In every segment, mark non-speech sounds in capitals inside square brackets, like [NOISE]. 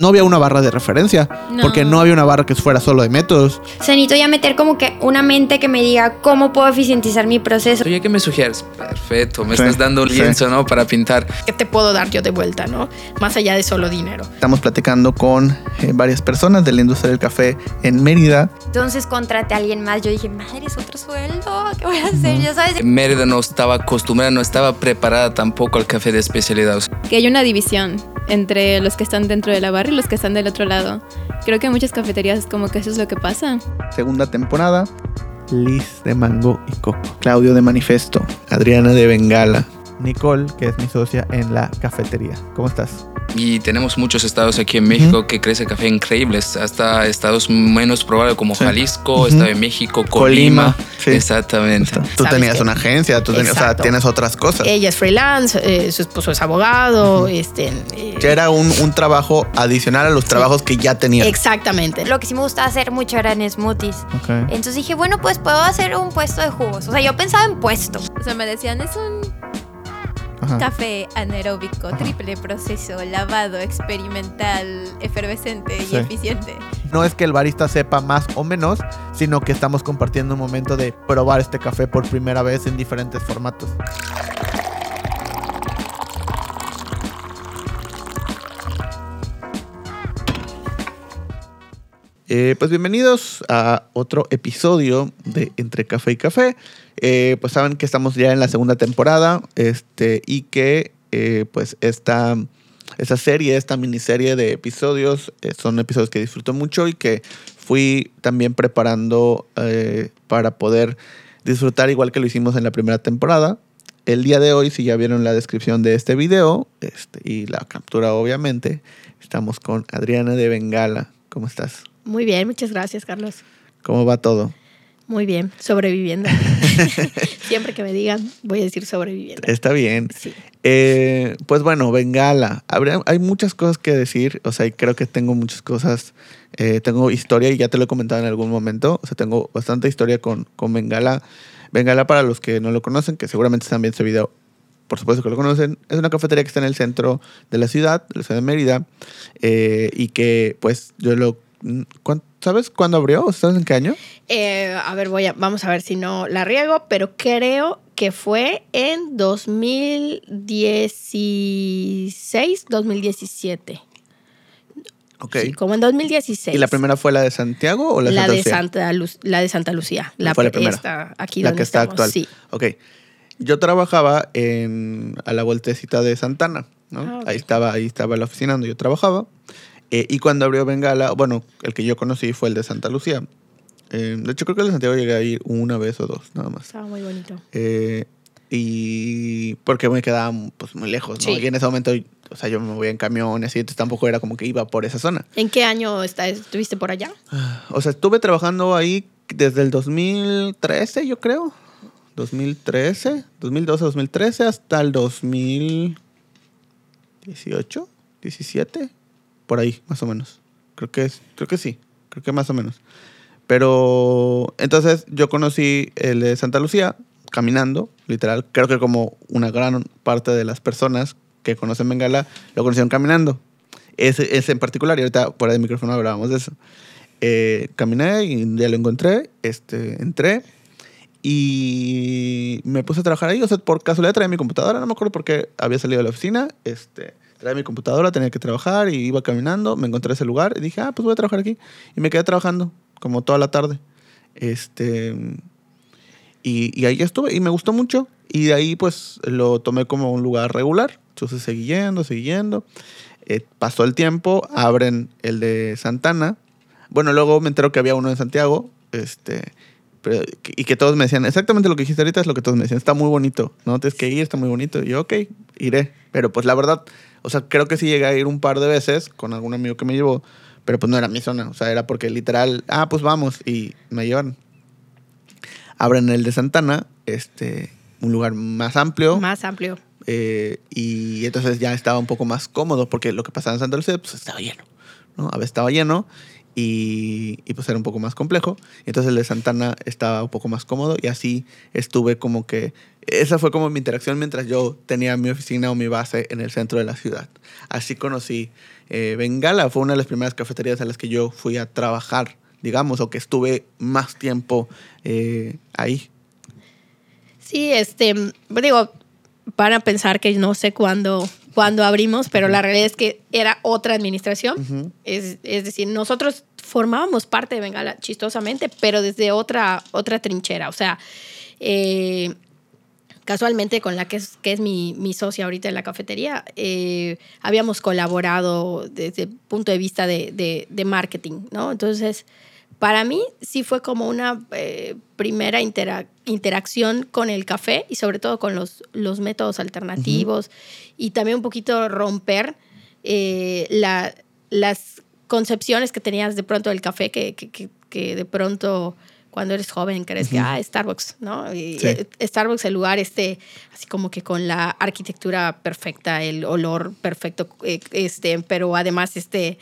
no había una barra de referencia, No. porque no había una barra que fuera solo de métodos. O sea, necesito ya meter como que una mente que me diga cómo puedo eficientizar mi proceso. Oye, ¿qué me sugieres? Perfecto, me Sí, estás dando un sí. lienzo, ¿no? Para pintar. ¿Qué te puedo dar yo de vuelta, no? Más allá de solo dinero. Estamos platicando con eh, varias personas de la industria del café en Mérida. Entonces contraté a alguien más. Yo dije, madre, es otro sueldo. ¿Qué voy a hacer? Ya sabes. Mérida no estaba acostumbrada, no estaba preparada tampoco al café de especialidad. O sea, que hay una división entre los que están dentro de la barra y los que están del otro lado. Creo que en muchas cafeterías como que eso es lo que pasa. Segunda temporada. Liz de Mango y Coco. Claudio de Manifesto. Adriana de Bengala. Nicole, que es mi socia en la cafetería. ¿Cómo estás? Y tenemos muchos estados aquí en México que crece café increíbles, hasta estados menos probables como Sí. Jalisco. Estado de México, Colima, Colima. sí. Exactamente. Tú ¿Sabes tenías qué? una agencia, tú tenías, o sea, tienes otras cosas. Ella es freelance, eh, su esposo es abogado, este... eh, Ya era un, un trabajo adicional a los trabajos que ya tenías. Exactamente. Lo que sí me gustaba hacer mucho eran smoothies. Ok. Entonces dije, bueno, pues puedo hacer un puesto de jugos. O sea, yo pensaba en puesto. O sea, me decían, es un Ajá. café anaeróbico, triple proceso, lavado, experimental, efervescente Sí. y eficiente. No es que el barista sepa más o menos, sino que estamos compartiendo un momento de probar este café por primera vez en diferentes formatos. Eh, pues bienvenidos a otro episodio de Entre Café y Café. Eh, pues saben que estamos ya en la segunda temporada este, y que eh, pues esta, esta serie, esta miniserie de episodios eh, son episodios que disfruto mucho y que fui también preparando eh, para poder disfrutar igual que lo hicimos en la primera temporada. El día de hoy, si ya vieron la descripción de este video este, y la captura obviamente, estamos con Adriana de Bengala. ¿Cómo estás? Muy bien, muchas gracias, Carlos. ¿Cómo va todo? Muy bien, sobreviviendo. [LAUGHS] [LAUGHS] Siempre que me digan, voy a decir sobreviviendo. Está bien. Sí. Eh, pues bueno, Bengala. Habría- hay muchas cosas que decir. O sea, y creo que tengo muchas cosas. eh, tengo historia y ya te lo he comentado en algún momento. O sea, tengo bastante historia con, con Bengala. Bengala, para los que no lo conocen, que seguramente están viendo este video, por supuesto que lo conocen, es una cafetería que está en el centro de la ciudad, de la ciudad de Mérida. eh, y que, pues, yo lo. ¿cuán- ¿Sabes cuándo abrió? ¿Sabes en qué año? Eh, a ver, voy a, vamos a ver si no la riego, pero creo que fue en 2016, 2017. Ok. Sí, como en 2016. ¿Y la primera fue la de Santiago o la, la, Santa de Lucía? Santa Lu- la de Santa Lucía. La, Fue la primera. esta, aquí la donde que está estamos, actual. Sí. Ok. Yo trabajaba en, a la vueltecita de Santana, ¿no? Ah. Ahí estaba, ahí estaba la oficina donde yo trabajaba. Eh, y cuando abrió Bengala, bueno, el que yo conocí fue el de Santa Lucía. Eh, de hecho, creo que el de Santiago llegué a ir una vez o dos, nada más. Estaba muy bonito. Eh, y porque me quedaba pues, muy lejos, ¿no? Sí. Y en ese momento, o sea, yo me movía en camión y entonces tampoco era como que iba por esa zona. ¿En qué año está, estuviste por allá? O sea, estuve trabajando ahí desde el 2013, yo creo. 2013, 2012, 2013 hasta el 2018, 17, por ahí, más o menos. Creo que es, creo que sí, creo que más o menos. Pero entonces yo conocí el de Santa Lucía caminando, literal. Creo que como una gran parte de las personas que conocen Bengala lo conocieron caminando. Ese, ese en particular, y ahorita fuera del micrófono hablábamos de eso. Eh, caminé y ya lo encontré, este, entré y me puse a trabajar ahí. O sea, por casualidad traía mi computadora, no me acuerdo por qué había salido de la oficina. Este, traía mi computadora, tenía que trabajar y iba caminando. Me encontré ese lugar y dije, ah, pues voy a trabajar aquí. Y me quedé trabajando como toda la tarde. Este, y, y ahí estuve y me gustó mucho. Y de ahí pues lo tomé como un lugar regular. Entonces seguí yendo, seguí yendo. Eh, pasó el tiempo, abren el de Santana. Bueno, luego me entero que había uno en Santiago. Este, pero- y que todos me decían, exactamente lo que dijiste ahorita es lo que todos me decían. Está muy bonito, ¿no? Tienes que ir, está muy bonito. Y yo, ok, iré. Pero pues la verdad, o sea, creo que sí llegué a ir un par de veces con algún amigo que me llevó. Pero pues no era mi zona. O sea, era porque literal, ah, pues vamos. Y me llevaron. Abren el de Santana, este, un lugar más amplio. Más amplio. Eh, y entonces ya estaba un poco más cómodo porque lo que pasaba en Santa Lucía pues estaba lleno, ¿no? A veces estaba lleno y, pues era un poco más complejo. Entonces el de Santana estaba un poco más cómodo y así estuve como que... Esa fue como mi interacción mientras yo tenía mi oficina o mi base en el centro de la ciudad. Así conocí eh, Bengala, fue una de las primeras cafeterías a las que yo fui a trabajar, digamos, o que estuve más tiempo eh, ahí. Sí, este, digo, van a pensar que no sé cuándo, cuándo abrimos, pero la realidad es que era otra administración. es, es, decir, nosotros formábamos parte de Bengala chistosamente, pero desde otra, otra trinchera. O sea, eh, casualmente con la que es, que es mi, mi socia ahorita en la cafetería, eh, habíamos colaborado desde el punto de vista de, de, de marketing, ¿no? Entonces, para mí sí fue como una eh, primera intera interacción con el café y sobre todo con los, los métodos alternativos uh -huh. y también un poquito romper eh, la, las concepciones que tenías de pronto del café que, que, que de pronto cuando eres joven crees uh -huh. que, ah, Starbucks, ¿no? Y sí. Starbucks, el lugar este, así como que con la arquitectura perfecta, el olor perfecto, eh, este, pero además este...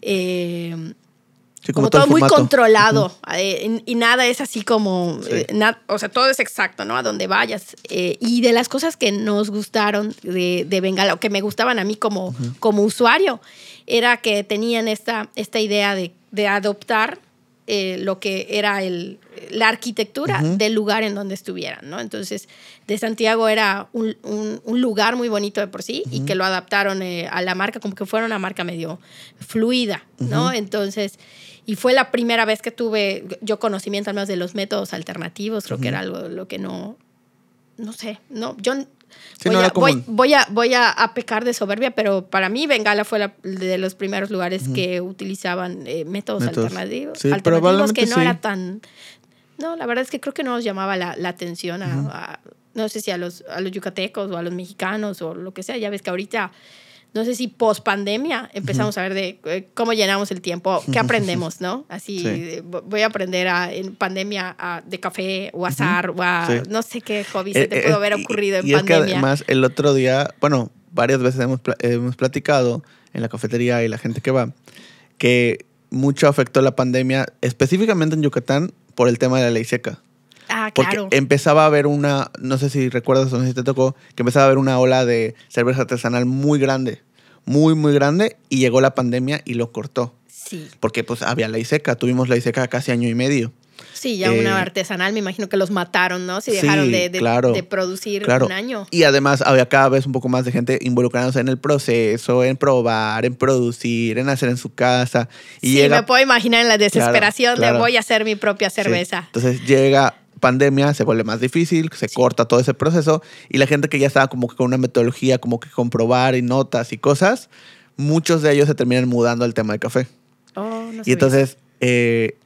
Eh, Sí, como, como, todo, todo muy controlado uh -huh. eh, y, nada es así como, sí. eh, na, o sea, todo es exacto, ¿no? A donde vayas. Eh, y de las cosas que nos gustaron de, de Bengala, o que me gustaban a mí como, uh -huh. como usuario, era que tenían esta, esta idea de, de adoptar eh, lo que era el, la arquitectura uh -huh. del lugar en donde estuvieran, ¿no? Entonces, de Santiago era un, un, un lugar muy bonito de por sí y que lo adaptaron eh, a la marca como que fuera una marca medio fluida, ¿no? Entonces, y fue la primera vez que tuve yo conocimiento al menos de los métodos alternativos, creo que era algo lo que no, no sé, no, yo Sí, voy, no a, voy, voy, a, voy a, a, pecar de soberbia, pero para mí Bengala fue la, de los primeros lugares uh -huh. que utilizaban eh, métodos, métodos, alternativos, sí, alternativos que no sí. era tan... No, la verdad es que creo que no nos llamaba la, la atención a, uh -huh. a, no sé si a los, a los yucatecos o a los mexicanos o lo que sea. Ya ves que ahorita no sé si post pandemia empezamos uh -huh. a ver de eh, cómo llenamos el tiempo, qué [LAUGHS] aprendemos, ¿no? Así sí. voy a aprender a, en pandemia a, de café o azar uh -huh. o a sí. no sé qué hobby se te eh, pudo haber ocurrido y, en y pandemia. Es que además el otro día, bueno, varias veces hemos, hemos platicado en la cafetería y la gente que va, que mucho afectó la pandemia, específicamente en Yucatán, por el tema de la ley seca. Ah, Porque claro. empezaba a haber una, no sé si recuerdas o no sé si te tocó, que empezaba a haber una ola de cerveza artesanal muy grande, muy, muy grande, y llegó la pandemia y lo cortó. Sí. Porque pues había ley seca, tuvimos ley seca casi año y medio. Sí, ya eh, una artesanal, me imagino que los mataron, ¿no? Si dejaron sí, de, de, claro, de, producir claro. un año. Y además había cada vez un poco más de gente involucrándose en el proceso, en probar, en producir, en hacer en su casa. Y sí, llega... me puedo imaginar en la desesperación claro, de voy a hacer mi propia cerveza. Sí. Entonces llega pandemia se vuelve más difícil, se sí. corta todo ese proceso y la gente que ya estaba como que con una metodología, como que comprobar y notas y cosas, muchos de ellos se terminan mudando al tema de café. Oh, no y entonces, eh,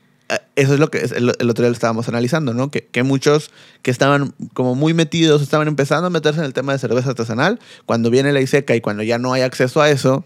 eso es lo que el, el, otro día lo estábamos analizando, ¿no? Que, que, muchos que estaban como muy metidos, estaban empezando a meterse en el tema de cerveza artesanal, cuando viene la ISECA y cuando ya no hay acceso a eso,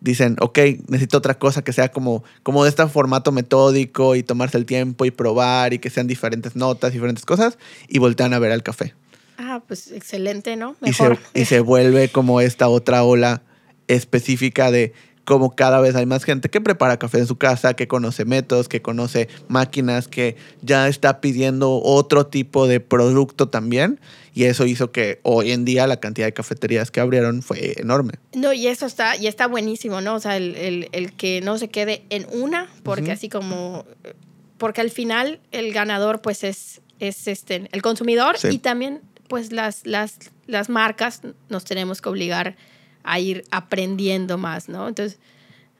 dicen, ok, necesito otra cosa que sea como, como de este formato metódico y tomarse el tiempo y probar y que sean diferentes notas, diferentes cosas, y voltean a ver al café. Ah, pues excelente, ¿no? Mejor. Y se, y [LAUGHS] se vuelve como esta otra ola específica de como cada vez hay más gente que prepara café en su casa, que conoce métodos, que conoce máquinas, que ya está pidiendo otro tipo de producto también. Y eso hizo que hoy en día la cantidad de cafeterías que abrieron fue enorme. No, y eso está, y está buenísimo, ¿no? O sea, el, el, el que no se quede en una, porque uh -huh. así como, porque al final el ganador pues es, es este, el consumidor sí. y también pues las, las, las marcas nos tenemos que obligar a ir aprendiendo más, ¿no? Entonces,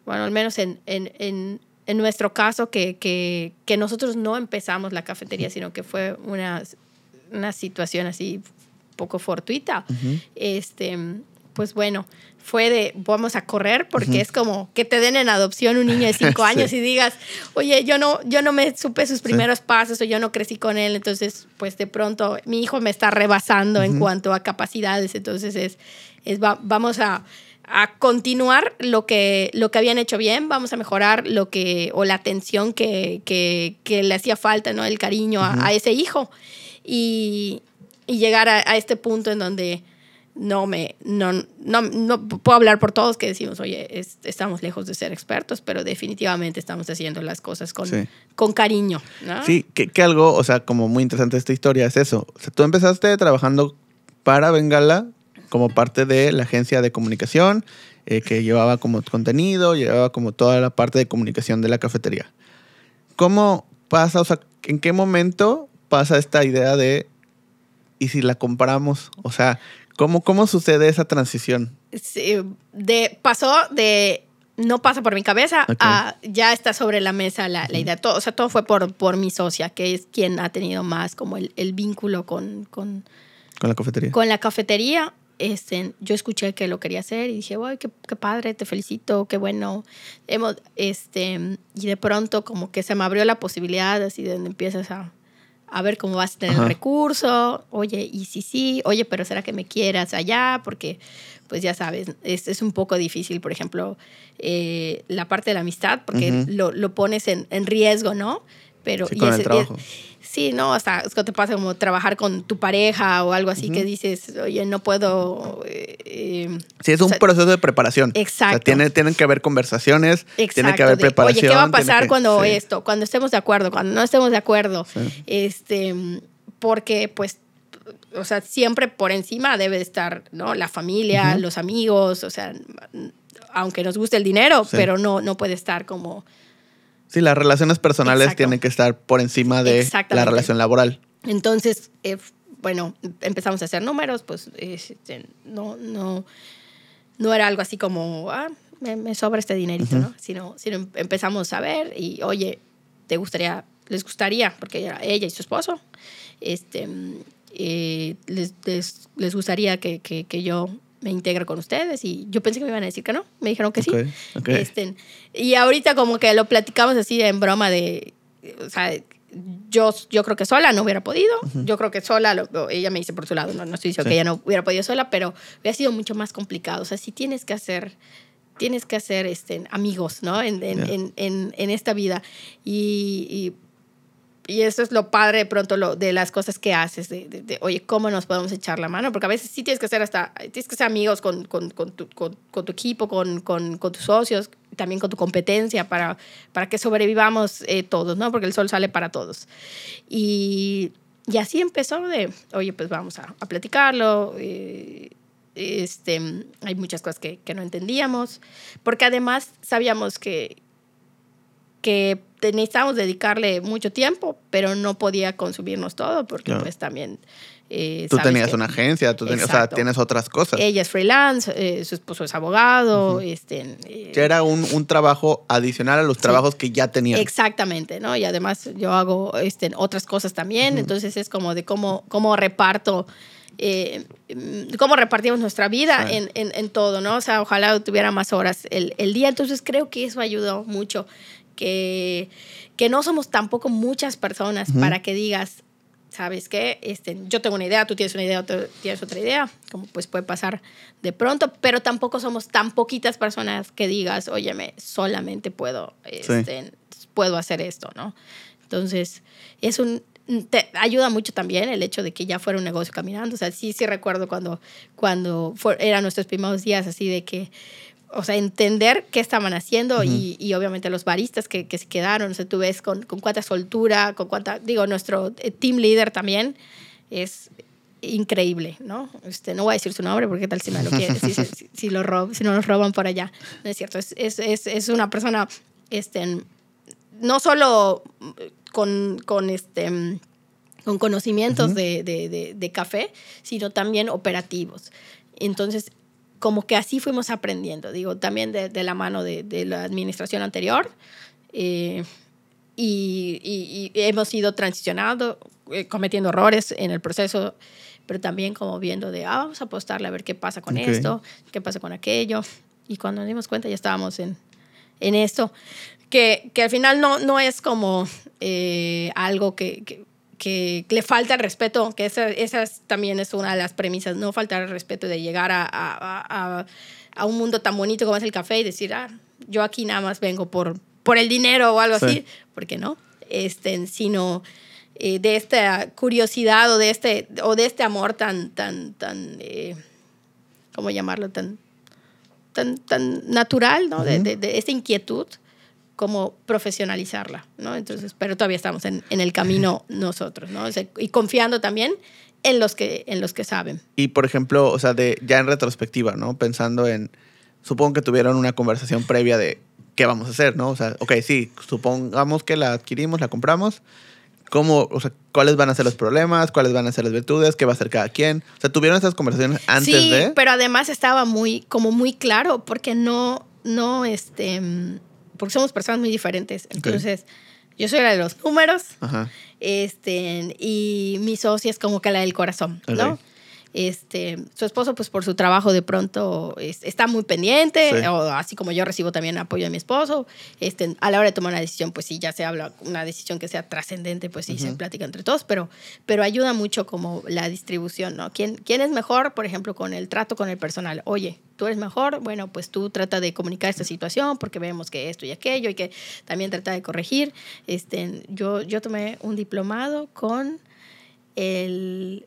bueno, al menos en, en, en, en nuestro caso, que, que, que, nosotros no empezamos la cafetería, sino que fue una, una situación así poco fortuita, uh -huh. este, pues bueno, fue de vamos a correr porque uh -huh. es como que te den en adopción un niño de cinco [LAUGHS] años sí. y digas, oye, yo no, yo no me supe sus primeros sí. pasos o yo no crecí con él, entonces pues de pronto mi hijo me está rebasando uh -huh. en cuanto a capacidades, entonces es, es va, vamos a, a continuar lo que, lo que habían hecho bien, vamos a mejorar lo que, o la atención que, que, que le hacía falta, ¿no? El cariño uh -huh. a, a, ese hijo. Y, y llegar a, a, este punto en donde no me, no, no, no puedo hablar por todos que decimos, oye, es- estamos lejos de ser expertos, pero definitivamente estamos haciendo las cosas con, Sí. con cariño. ¿no? Sí, que, que algo, o sea, como muy interesante esta historia es eso. O sea, tú empezaste trabajando para Bengala como parte de la agencia de comunicación eh, que llevaba como contenido, llevaba como toda la parte de comunicación de la cafetería. ¿Cómo pasa, o sea, en qué momento pasa esta idea de, y si la comparamos? O sea, ¿cómo, cómo sucede esa transición? Sí, de, pasó de no pasa por mi cabeza a ya está sobre la mesa la, la idea. Todo, o sea, todo fue por, por mi socia, que es quien ha tenido más como el, el vínculo con, con, Con la cafetería. con la cafetería. Este, yo escuché que lo quería hacer y dije, "Ay, qué, qué padre, te felicito, qué bueno. Hemos, este, y de pronto como que se me abrió la posibilidad así de donde empiezas a, a ver cómo vas a tener Ajá. el recurso. Oye, y sí, sí, oye, pero ¿será que me quieras allá? Porque, pues ya sabes, es, es un poco difícil, por ejemplo, eh, la parte de la amistad, porque Ujú. lo, lo pones en, en riesgo, ¿no? Pero, Sí, y con el trabajo. Sí, no, hasta es que te pasa como trabajar con tu pareja o algo así que dices, oye, no puedo. eh, eh, Sí, es un o sea, proceso de preparación. Exacto. O sea, tiene, tienen que haber conversaciones, tiene Exacto, que haber de, preparación. Oye, ¿qué va a tiene pasar que- cuando sí. esto? Cuando estemos de acuerdo, cuando no estemos de acuerdo. Sí. Este, porque, pues, o sea, siempre por encima debe de estar, ¿no? La familia, los amigos, o sea, aunque nos guste el dinero, pero no, no puede estar como Sí, las relaciones personales Exacto. tienen que estar por encima de la relación laboral. Entonces, eh, bueno, empezamos a hacer números, pues este, no, no, no era algo así como, ah, me, me sobra este dinerito, ¿no? Sino, sino em- empezamos a ver y, oye, ¿te gustaría, les gustaría, porque era ella y su esposo, este, mm, eh, les, les, les gustaría que, que, que yo me integre con ustedes? Y yo pensé que me iban a decir que no, me dijeron que sí. Este, y ahorita como que lo platicamos así en broma de, o sea, yo, yo creo que sola no hubiera podido. Yo creo que sola, lo- ella me dice por su lado, no, no estoy diciendo Sí. que ella no hubiera podido sola, pero hubiera sido mucho más complicado. O sea, si tienes que hacer, tienes que hacer este, amigos, ¿no? En, en, en, en, en esta vida. Y, y, y eso es lo padre de pronto lo, de las cosas que haces, de, de- de, oye, ¿cómo nos podemos echar la mano? Porque a veces sí tienes que ser hasta, tienes que ser amigos con, con, con, tu, con, tu equipo, con tus socios, también con tu competencia para, para que sobrevivamos eh, todos, ¿no? Porque el sol sale para todos. Y, y así empezó de, oye, pues vamos a, a platicarlo. eh, este, hay muchas cosas que, que no entendíamos, porque además sabíamos que, que necesitábamos dedicarle mucho tiempo, pero no podía consumirnos todo, porque Claro. pues también... eh, Tú tenías que una agencia, tú tenías, o sea, tienes otras cosas. Ella es freelance, eh, su esposo es abogado, este... eh, Ya era un, un trabajo adicional a los trabajos que ya tenían. Exactamente, ¿no? Y además yo hago este, otras cosas también, entonces es como de cómo, cómo reparto, eh, cómo repartimos nuestra vida Sí. en, en, en todo, ¿no? O sea, ojalá tuviera más horas el, el día, entonces creo que eso ayudó mucho, que, que no somos tampoco muchas personas para que digas, ¿sabes qué? Este, yo tengo una idea, tú tienes una idea, tú tienes otra idea, como pues puede pasar de pronto, pero tampoco somos tan poquitas personas que digas, óyeme, solamente puedo, este, puedo hacer esto, ¿no? Entonces, es un, te ayuda mucho también el hecho de que ya fuera un negocio caminando, o sea, sí, sí recuerdo cuando, cuando eran nuestros primeros días así de que, o sea, entender qué estaban haciendo y, y obviamente los baristas que, que se quedaron, o sea, tú ves con, con cuánta soltura, con cuánta, digo, nuestro eh, team leader también es increíble, ¿no? Este, no voy a decir su nombre porque tal si me lo quiere, si, si, si lo rob, si no nos roban por allá. No es cierto, es, es, es, es una persona, este, no solo con, con este con conocimientos de, de, de, de café, sino también operativos. Entonces, como que así fuimos aprendiendo, digo, también de, de la mano de, de, la administración anterior. Eh, y, y, y, hemos ido transicionando, eh, cometiendo errores en el proceso, pero también como viendo de, ah, vamos a apostarle a ver qué pasa con okay. esto, qué pasa con aquello. Y cuando nos dimos cuenta ya estábamos en, en esto, que, que al final no, no es como eh, algo que, que que le falta el respeto, que esa, esa también es una de las premisas, no faltar el respeto de llegar a, a, a, a, un mundo tan bonito como es el café y decir, ah, yo aquí nada más vengo por, por el dinero o algo sí. así, porque no, este, sino eh, de esta curiosidad o de este, o de este amor tan, tan, tan, eh, ¿cómo llamarlo? Tan, tan, tan natural, ¿no? de, de, de esa inquietud como profesionalizarla, ¿no? Entonces, pero todavía estamos en, en el camino [LAUGHS] nosotros, ¿no? O sea, y confiando también en los que, en los que saben. Y por ejemplo, o sea, de, ya en retrospectiva, ¿no? Pensando en, supongo que tuvieron una conversación previa de qué vamos a hacer, ¿no? O sea, ok, sí, supongamos que la adquirimos, la compramos. ¿Cómo, o sea, cuáles van a ser los problemas? ¿Cuáles van a ser las virtudes? ¿Qué va a hacer cada quien? O sea, tuvieron esas conversaciones antes sí, de... pero además estaba muy, como muy claro, porque no, no, este, porque somos personas muy diferentes. Entonces, yo soy la de los números, Ajá. este, y mi socia es como que la del corazón, ¿no? Este, su esposo, pues por su trabajo de pronto es- está muy pendiente, Sí. o así como yo recibo también apoyo de mi esposo. Este, a la hora de tomar una decisión, pues sí, ya se habla, una decisión que sea trascendente, pues sí, se platica entre todos, pero, pero ayuda mucho como la distribución, ¿no? ¿Quién, ¿Quién es mejor, por ejemplo, con el trato con el personal? Oye, tú eres mejor, bueno, pues tú trata de comunicar esta situación porque vemos que esto y aquello y que también trata de corregir. Este, yo, yo tomé un diplomado con el,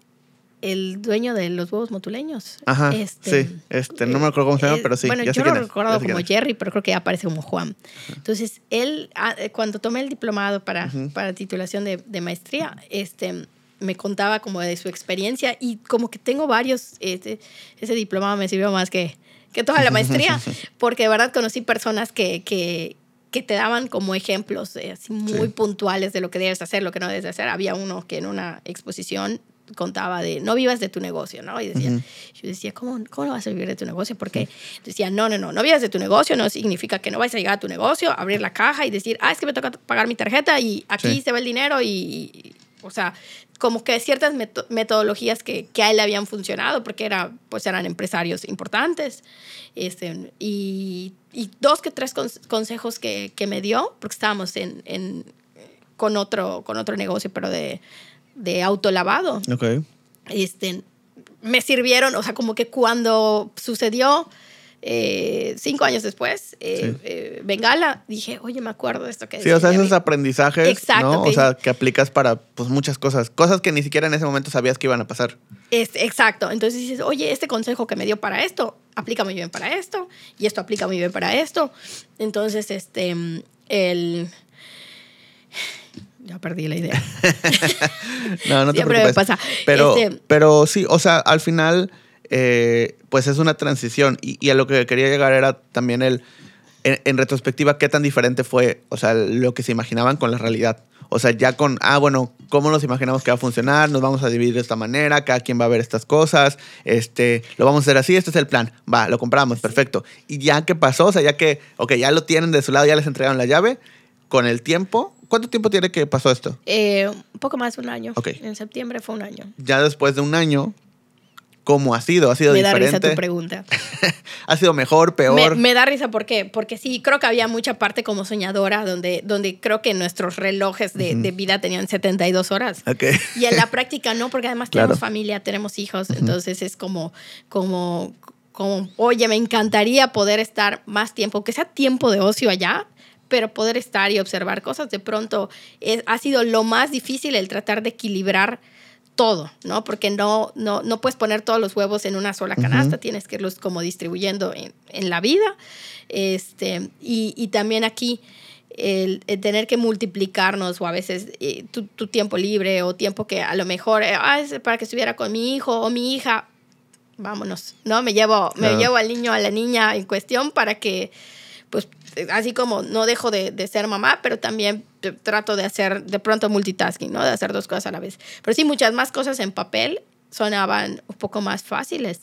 el dueño de los huevos motuleños. Ajá, Este, sí. Este, no me acuerdo cómo se llama, eh, pero sí, Bueno, ya yo lo quién como. Jerry, pero creo que ya aparece como Juan. Entonces, él, ah, eh, cuando tomé el diplomado para, para titulación de, de maestría, este me contaba como de su experiencia y como que tengo varios, este, ese diplomado me sirvió más que, que toda la maestría, [LAUGHS] porque de verdad conocí personas que, que, que te daban como ejemplos eh, así muy Sí. puntuales de lo que debes hacer, lo que no debes hacer. Había uno que en una exposición contaba de no vivas de tu negocio, ¿no? Y decía, yo decía, ¿cómo, ¿cómo no vas a vivir de tu negocio? Porque decía, no, no, no, no vivas de tu negocio, no significa que no vas a llegar a tu negocio, abrir la caja y decir, ah, es que me toca pagar mi tarjeta y aquí Sí. se va el dinero y, y- o sea, como que ciertas meto- metodologías que, que a él le habían funcionado, porque era, pues eran empresarios importantes. Este, y, y dos que tres cons- consejos que, que me dio, porque estábamos en, en- con, otro, con otro negocio, pero de, de autolavado Ok. este, me sirvieron, o sea, como que cuando sucedió eh, cinco años después, eh, Sí. eh, Bengala, dije, oye, me acuerdo de esto que Sí, o sea, esos Jerry". aprendizajes, Exacto, ¿no? O sea, que aplicas para, pues, muchas cosas. Cosas que ni siquiera en ese momento sabías que iban a pasar. Exacto. Entonces dices, oye, este consejo que me dio para esto, aplica muy bien para esto, y esto aplica muy bien para esto. Entonces, este, el... Ya perdí la idea. [LAUGHS] No, no te Siempre me preocupes. pasa. Pero, Este- pero sí, o sea, al final, eh, pues es una transición. Y, y a lo que quería llegar era también el, en, en retrospectiva, qué tan diferente fue, o sea, lo que se imaginaban con la realidad. O sea, ya con, ah, bueno, ¿cómo nos imaginamos que va a funcionar? Nos vamos a dividir de esta manera, cada quien va a ver estas cosas, este, lo vamos a hacer así, este es el plan, va, lo compramos, perfecto. Y ya que pasó, o sea, ya que, ok, ya lo tienen de su lado, ya les entregaron la llave, con el tiempo, ¿cuánto tiempo tiene que pasó esto? Eh, un poco más de un año. Ok. En septiembre fue un año. Ya después de un año, ¿cómo ha sido? ¿Ha sido Me da diferente? risa tu pregunta. [LAUGHS] ¿Ha sido mejor, peor? Me, me da risa ¿por qué? porque sí, creo que había mucha parte como soñadora donde, donde creo que nuestros relojes de, de vida tenían 72 horas. Ok. Y en la práctica no, porque además Claro. tenemos familia, tenemos hijos, entonces es como, como, como, oye, me encantaría poder estar más tiempo, que sea tiempo de ocio allá, pero poder estar y observar cosas. De pronto es- ha sido lo más difícil el tratar de equilibrar todo, ¿no? Porque no, no, no puedes poner todos los huevos en una sola canasta, tienes que irlos como distribuyendo en, en la vida. Este, y, y también aquí el, el tener que multiplicarnos o a veces eh, tu, tu tiempo libre o tiempo que a lo mejor eh, ah, es para que estuviera con mi hijo o mi hija, vámonos, ¿no? Me llevo, me llevo al niño, a la niña en cuestión para que, pues, así como no dejo de, de ser mamá, pero también eh, trato de hacer de pronto multitasking, ¿no? De hacer dos cosas a la vez. Pero sí, muchas más cosas en papel sonaban un poco más fáciles.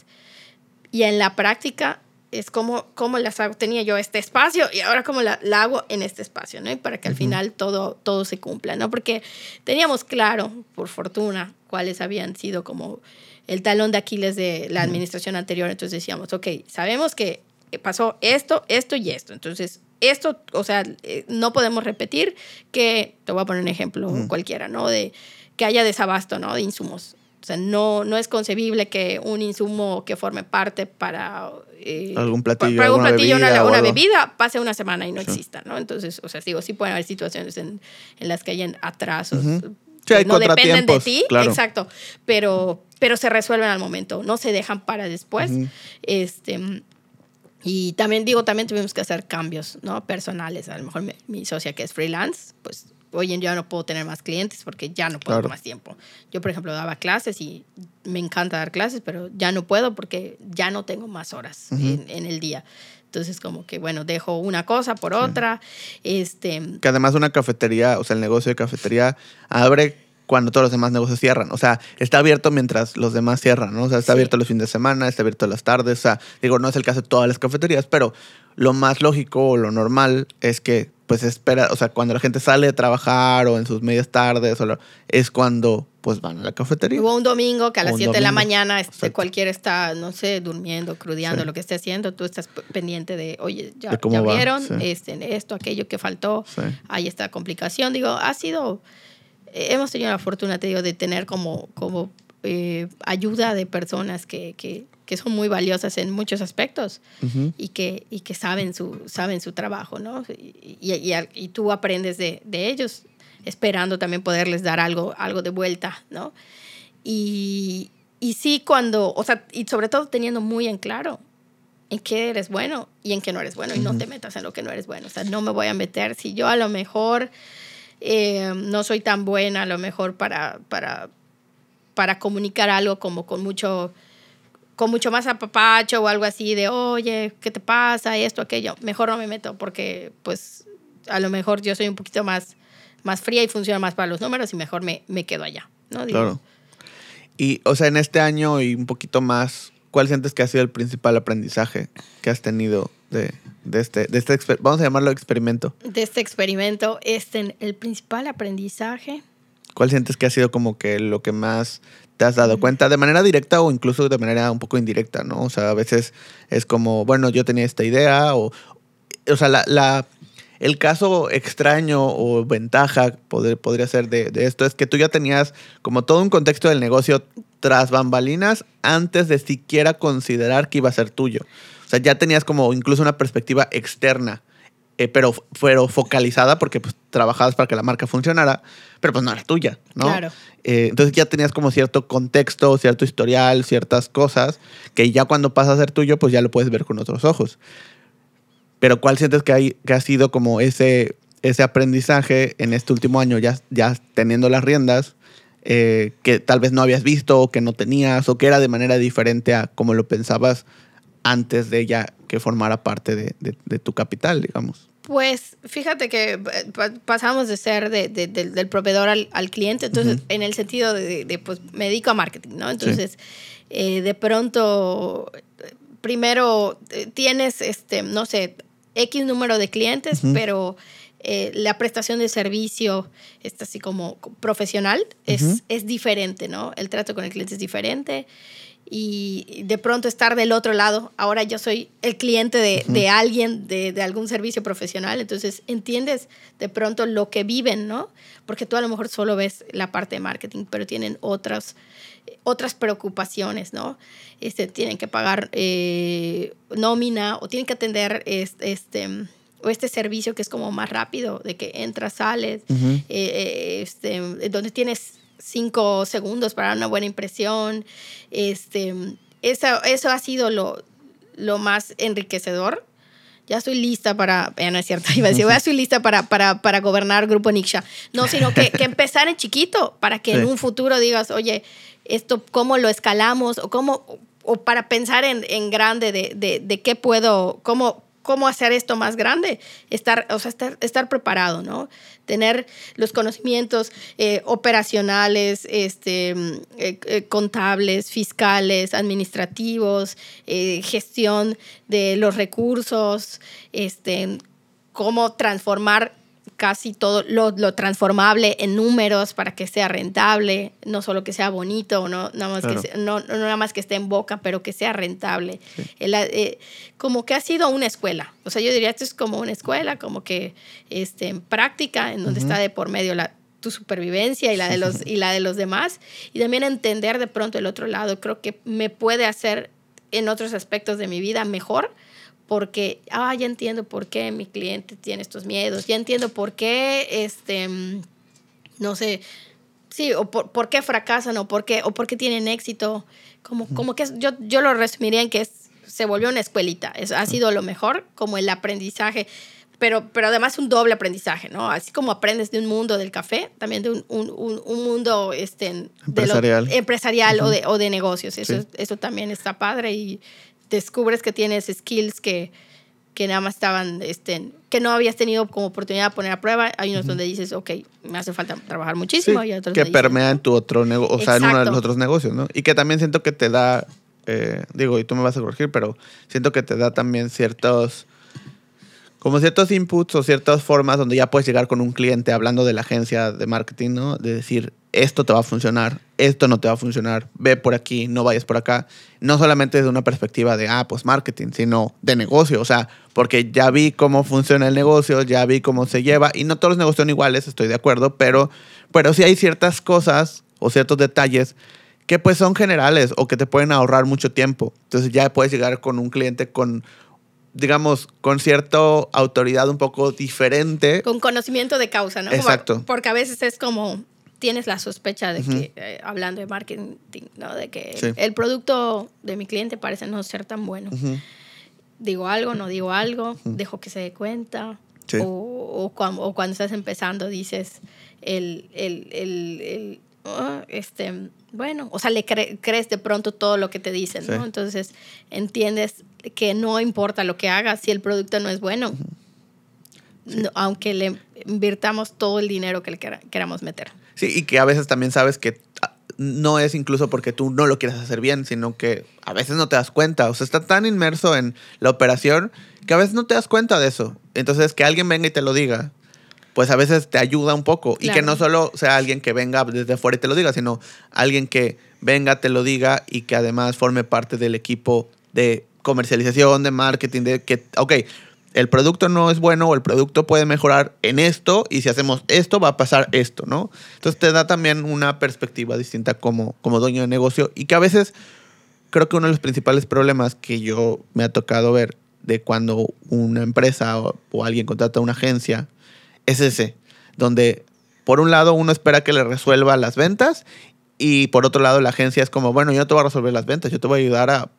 Y en la práctica es como, como las hago. Tenía yo este espacio y ahora como la, la hago en este espacio, ¿no? Y para que al final todo, todo se cumpla, ¿no? Porque teníamos claro, por fortuna, cuáles habían sido como el talón de Aquiles de la administración anterior. Entonces decíamos, ok, sabemos que pasó esto, esto y esto. Entonces, esto, o sea, eh, no podemos repetir que, te voy a poner un ejemplo cualquiera, ¿no? De que haya desabasto, ¿no? De insumos. O sea, no, no es concebible que un insumo que forme parte para... eh, Algún platillo, para algún platillo, bebida una bebida, pase una semana y no exista, ¿no? Entonces, o sea, digo, sí pueden haber situaciones en, en las que hayan atrasos Sí, hay no dependen de ti, claro. exacto, pero, pero se resuelven al momento, no se dejan para después. Este, y también digo, también tuvimos que hacer cambios, ¿no? Personales. A lo mejor mi, mi socia que es freelance, pues hoy en día no puedo tener más clientes porque ya no puedo Claro. más tiempo. Yo, por ejemplo, daba clases y me encanta dar clases, pero ya no puedo porque ya no tengo más horas en, en el día. Entonces, como que, bueno, dejo una cosa por otra. Este, Que además una cafetería, o sea, el negocio de cafetería abre cuando todos los demás negocios cierran. O sea, está abierto mientras los demás cierran, ¿no? O sea, está Sí. abierto los fines de semana, está abierto las tardes. O sea, digo, no es el caso de todas las cafeterías, pero lo más lógico o lo normal es que, pues, espera, o sea, cuando la gente sale de trabajar o en sus medias tardes, o lo- es cuando, pues, van a la cafetería. Hubo un domingo que a las Un 7 de la mañana este, Exacto. cualquiera está, no sé, durmiendo, crudeando, Sí. lo que esté haciendo. Tú estás pendiente de, oye, ya, De ya vieron sí. este, esto, aquello que faltó. Hay esta complicación. Digo, ha sido, hemos tenido la fortuna, te digo, de tener como, como eh, ayuda de personas que, que, que son muy valiosas en muchos aspectos Ujú. y que, y que saben, su, saben su trabajo, ¿no? Y, y, y- y tú aprendes de, de ellos, esperando también poderles dar algo, algo de vuelta, ¿no? Y, y sí, cuando, o sea, y sobre todo teniendo muy en claro en qué eres bueno y en qué no eres bueno, y no te metas en lo que no eres bueno. O sea, no me voy a meter si yo a lo mejor eh, no soy tan buena, a lo mejor para, para, para comunicar algo como con mucho con mucho más apapacho o algo así de, oye, ¿qué te pasa? Esto, aquello. Mejor no me meto porque, pues, a lo mejor yo soy un poquito más, más fría y funciona más para los números y mejor me, me quedo allá. ¿no? Claro. Y, o sea, en este año y un poquito más, ¿cuál sientes que ha sido el principal aprendizaje que has tenido de, de este, de este vamos a llamarlo experimento? De este experimento, este, el principal aprendizaje. ¿Cuál sientes que ha sido como que lo que más te has dado cuenta de manera directa o incluso de manera un poco indirecta, ¿no? O sea, a veces es como, bueno, yo tenía esta idea o, o sea, la, la- el caso extraño o ventaja poder- podría ser de, de esto es que tú ya tenías como todo un contexto del negocio tras bambalinas antes de siquiera considerar que iba a ser tuyo. O sea, ya tenías como incluso una perspectiva externa, eh, pero, pero focalizada porque pues, trabajabas para que la marca funcionara, pero pues no era tuya, ¿no? Claro. Eh, entonces ya tenías como cierto contexto, cierto historial, ciertas cosas que ya cuando pasa a ser tuyo, pues ya lo puedes ver con otros ojos. Pero ¿cuál sientes que, hay, que ha sido como ese, ese aprendizaje en este último año, ya, ya teniendo las riendas, eh, que tal vez no habías visto o que no tenías o que era de manera diferente a como lo pensabas antes de ya que formara parte de, de- de tu capital, digamos? Pues fíjate que eh, pa- pasamos de ser de- de- del- del proveedor al, al cliente, entonces Ujú. en el sentido de, de, pues me dedico a marketing, ¿no? Entonces eh, de pronto, primero eh, tienes, este, no sé, X número de clientes, Ujú. pero eh, la prestación de servicio, está así como profesional, es, Ujú. es diferente, ¿no? El trato con el cliente es diferente. Y de pronto estar del otro lado, ahora yo soy el cliente de, de alguien, de, de algún servicio profesional, entonces entiendes de pronto lo que viven, ¿no? Porque tú a lo mejor solo ves la parte de marketing, pero tienen otras, otras preocupaciones, ¿no? Este, tienen que pagar eh, nómina o tienen que atender este, este, o este servicio que es como más rápido, de que entras, sales, eh, eh, este, donde tienes cinco segundos para dar una buena impresión. Este, eso, eso ha sido lo, lo más enriquecedor. Ya estoy lista para, ya no es cierto, [LAUGHS] iba a decir, ya estoy lista para, para, para gobernar Grupo Niksha. No, sino que, que empezar en chiquito para que en un futuro digas, oye, esto, ¿cómo lo escalamos? O cómo, o para pensar en, en grande de, de, de qué puedo, cómo, cómo hacer esto más grande, estar, o sea, estar, estar preparado, ¿no? Tener los conocimientos eh, operacionales, este, mm, eh, eh, contables, fiscales, administrativos, gestión de los recursos, este, cómo transformar casi todo lo, lo transformable en números para que sea rentable, no solo que sea bonito, no nada más, Claro. que, sea- no, no nada más que esté en boca, pero que sea rentable. El, eh, como que ha sido una escuela. O sea, yo diría, esto es como una escuela, como que este, en práctica, en donde está de por medio la, tu supervivencia y la, de los, [LAUGHS] y la de los demás. Y también entender de pronto el otro lado, creo que me puede hacer en otros aspectos de mi vida mejor porque, ah, ya entiendo por qué mi cliente tiene estos miedos, ya entiendo por qué, este, mm, no sé, sí, o por, por qué fracasan o por qué, o por qué tienen éxito. Como, como que yo, yo lo resumiría en que es, se volvió una escuelita. Es, ha sido lo mejor, como el aprendizaje. Pero, pero además un doble aprendizaje, ¿no? Así como aprendes de un mundo del café, también de un, un, un- un mundo este, de lo- Empresarial. empresarial o, de, o de negocios. Eso, Sí. eso también está padre y descubres que tienes skills que, que nada más estaban, este, que no habías tenido como oportunidad de poner a prueba. Hay unos donde dices, ok, me hace falta trabajar Sí, muchísimo. y otros que dices, permea en tu otro negocio, o sea, en uno de los otros negocios, ¿no? Y que también siento que te da, eh, digo, y tú me vas a corregir, pero siento que te da también ciertos, como ciertos inputs o ciertas formas donde ya puedes llegar con un cliente hablando de la agencia de marketing, ¿no? De decir, esto te va a funcionar, esto no te va a funcionar, ve por aquí, no vayas por acá. No solamente desde una perspectiva de, ah, pues marketing, sino de negocio, o sea, porque ya vi cómo funciona el negocio, ya vi cómo se lleva, y no todos los negocios son iguales, estoy de acuerdo, pero, pero sí hay ciertas cosas o ciertos detalles que pues son generales o que te pueden ahorrar mucho tiempo. Entonces ya puedes llegar con un cliente con, digamos, con cierta autoridad un poco diferente. Con conocimiento de causa, ¿no? Como- Exacto. porque a veces es como, tienes la sospecha de que, eh, hablando de marketing, ¿no? De que Sí. el producto de mi cliente parece no ser tan bueno. Ujú. Digo algo, no digo algo, dejo que se dé cuenta. Sí. O, o, cuan- o cuando estás empezando dices, el, el, el, el, ah, este, bueno, o sea, le cre- crees de pronto todo lo que te dicen, Sí. ¿no? Entonces entiendes que no importa lo que hagas, si el producto no es bueno, no- aunque le invirtamos todo el dinero que le quera- queramos meter. Sí, y que a veces también sabes que ah, no es incluso porque tú no lo quieres hacer bien, sino que a veces no te das cuenta. O sea, está tan inmerso en la operación que a veces no te das cuenta de eso. Entonces, que alguien venga y te lo diga, pues a veces te ayuda un poco. Y que no solo sea alguien que venga desde fuera y te lo diga, sino alguien que venga, te lo diga y que además forme parte del equipo de comercialización, de marketing, de que, ok, el producto no es bueno o el producto puede mejorar en esto y si hacemos esto va a pasar esto, ¿no? Entonces te da también una perspectiva distinta como, como dueño de negocio y que a veces creo que uno de los principales problemas que yo me ha tocado ver de cuando una empresa o, o alguien contrata una agencia es ese, donde por un lado uno espera que le resuelva las ventas y por otro lado la agencia es como, bueno, yo no te voy a resolver las ventas, yo te voy a ayudar a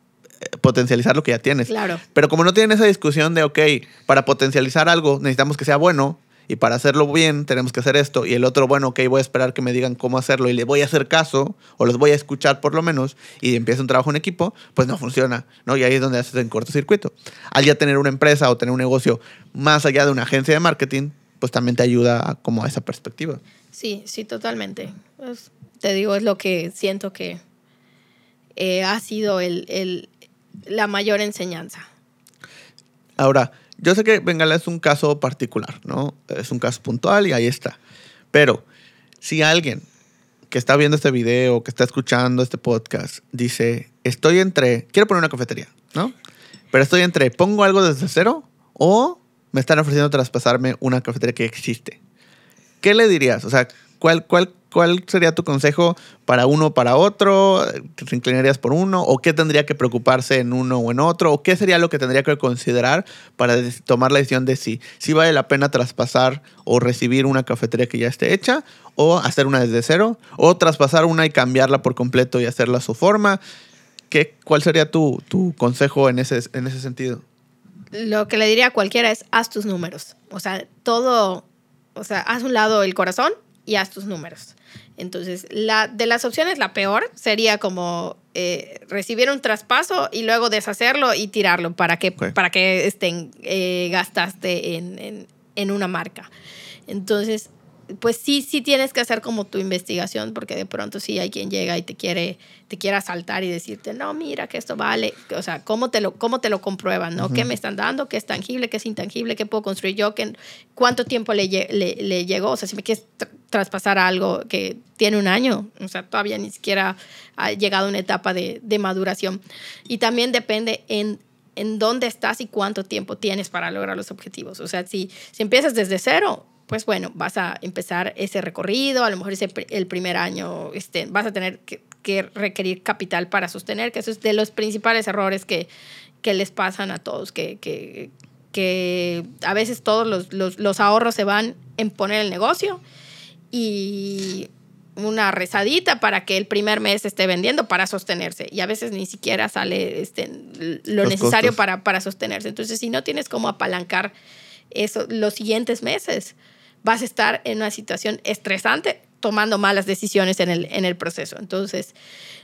potencializar lo que ya tienes. Claro. Pero como no tienen esa discusión de, ok, para potencializar algo necesitamos que sea bueno y para hacerlo bien tenemos que hacer esto y el otro, bueno, ok, voy a esperar que me digan cómo hacerlo y le voy a hacer caso o los voy a escuchar por lo menos y empieza un trabajo en equipo, pues no funciona, ¿no? Y ahí es donde haces en cortocircuito. Al ya tener una empresa o tener un negocio más allá de una agencia de marketing, pues también te ayuda a, como a esa perspectiva. Sí, sí, totalmente. Pues, te digo, es lo que siento que eh, ha sido el, el- la mayor enseñanza. Ahora, yo sé que Bengala es un caso particular, ¿no? Es un caso puntual y ahí está. Pero si alguien que está viendo este video, que está escuchando este podcast, dice, estoy entre, quiero poner una cafetería, ¿no? Pero estoy entre, pongo algo desde cero o me están ofreciendo traspasarme una cafetería que existe. ¿Qué le dirías? O sea, ¿cuál, cuál, cuál sería tu consejo para uno o para otro? ¿Te inclinarías por uno? ¿O qué tendría que preocuparse en uno o en otro? ¿O qué sería lo que tendría que considerar para tomar la decisión de si, si vale la pena traspasar o recibir una cafetería que ya esté hecha? ¿O hacer una desde cero? ¿O traspasar una y cambiarla por completo y hacerla a su forma? ¿Qué, ¿Cuál sería tu, tu consejo en ese, en ese sentido? Lo que le diría a cualquiera es haz tus números. O sea, todo, o sea, haz un lado el corazón y haz tus números. Entonces, la, de las opciones, la peor sería como eh, recibir un traspaso y luego deshacerlo y tirarlo para que, para que estén, eh, gastaste en, en, en una marca. Entonces, pues sí, sí tienes que hacer como tu investigación, porque de pronto sí hay quien llega y te quiere, te quiere asaltar y decirte, no, mira que esto vale. O sea, ¿cómo te lo, cómo te lo comprueban? ¿no? ¿Qué me están dando? ¿Qué es tangible? ¿Qué es intangible? ¿Qué puedo construir yo? ¿Qué, ¿Cuánto tiempo le, lle- le, le llegó? O sea, si me quieres tr- traspasar algo que tiene un año, o sea, todavía ni siquiera ha llegado a una etapa de, de maduración. Y también depende en en dónde estás y cuánto tiempo tienes para lograr los objetivos. O sea, si, si empiezas desde cero, pues bueno, vas a empezar ese recorrido, a lo mejor ese, el primer año este, vas a tener que, que requerir capital para sostener, que eso es de los principales errores que, que les pasan a todos, que, que, que a veces todos los, los, los ahorros se van en poner el negocio y, una rezadita para que el primer mes esté vendiendo para sostenerse y a veces ni siquiera sale este, lo Los necesario para, para sostenerse. Entonces, si no tienes cómo apalancar eso los siguientes meses, vas a estar en una situación estresante tomando malas decisiones en el, en el proceso. Entonces,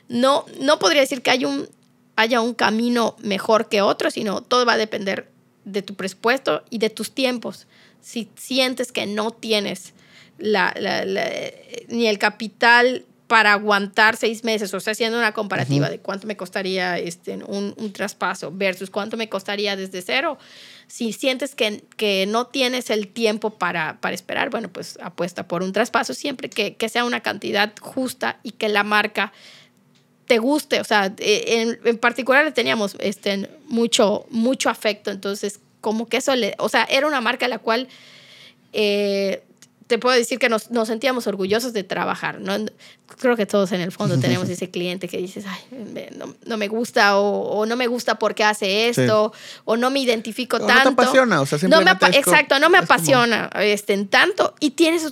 no, no podría decir que hay un, haya un camino mejor que otro, sino todo va a depender de tu presupuesto y de tus tiempos. Si sientes que no tienes la, la- ni el capital para aguantar seis meses, o sea, haciendo una comparativa de cuánto me costaría este, un, un traspaso versus cuánto me costaría desde cero, si sientes que, que no tienes el tiempo para, para esperar, bueno, pues apuesta por un traspaso siempre que, que sea una cantidad justa y que la marca te guste. O sea, eh, en, en particular le teníamos este, mucho, mucho afecto. Entonces, como que eso le. O sea, era una marca a la cual eh, te puedo decir que nos, nos sentíamos orgullosos de trabajar. ¿no? Creo que todos en el fondo [LAUGHS] tenemos ese cliente que dices, ay, me- no, no me gusta o, o no me gusta porque hace esto o no me identifico O no te tanto. apasiona, o sea, no me simplemente es como- Exacto, no me es como- apasiona este, en tanto. Y tienes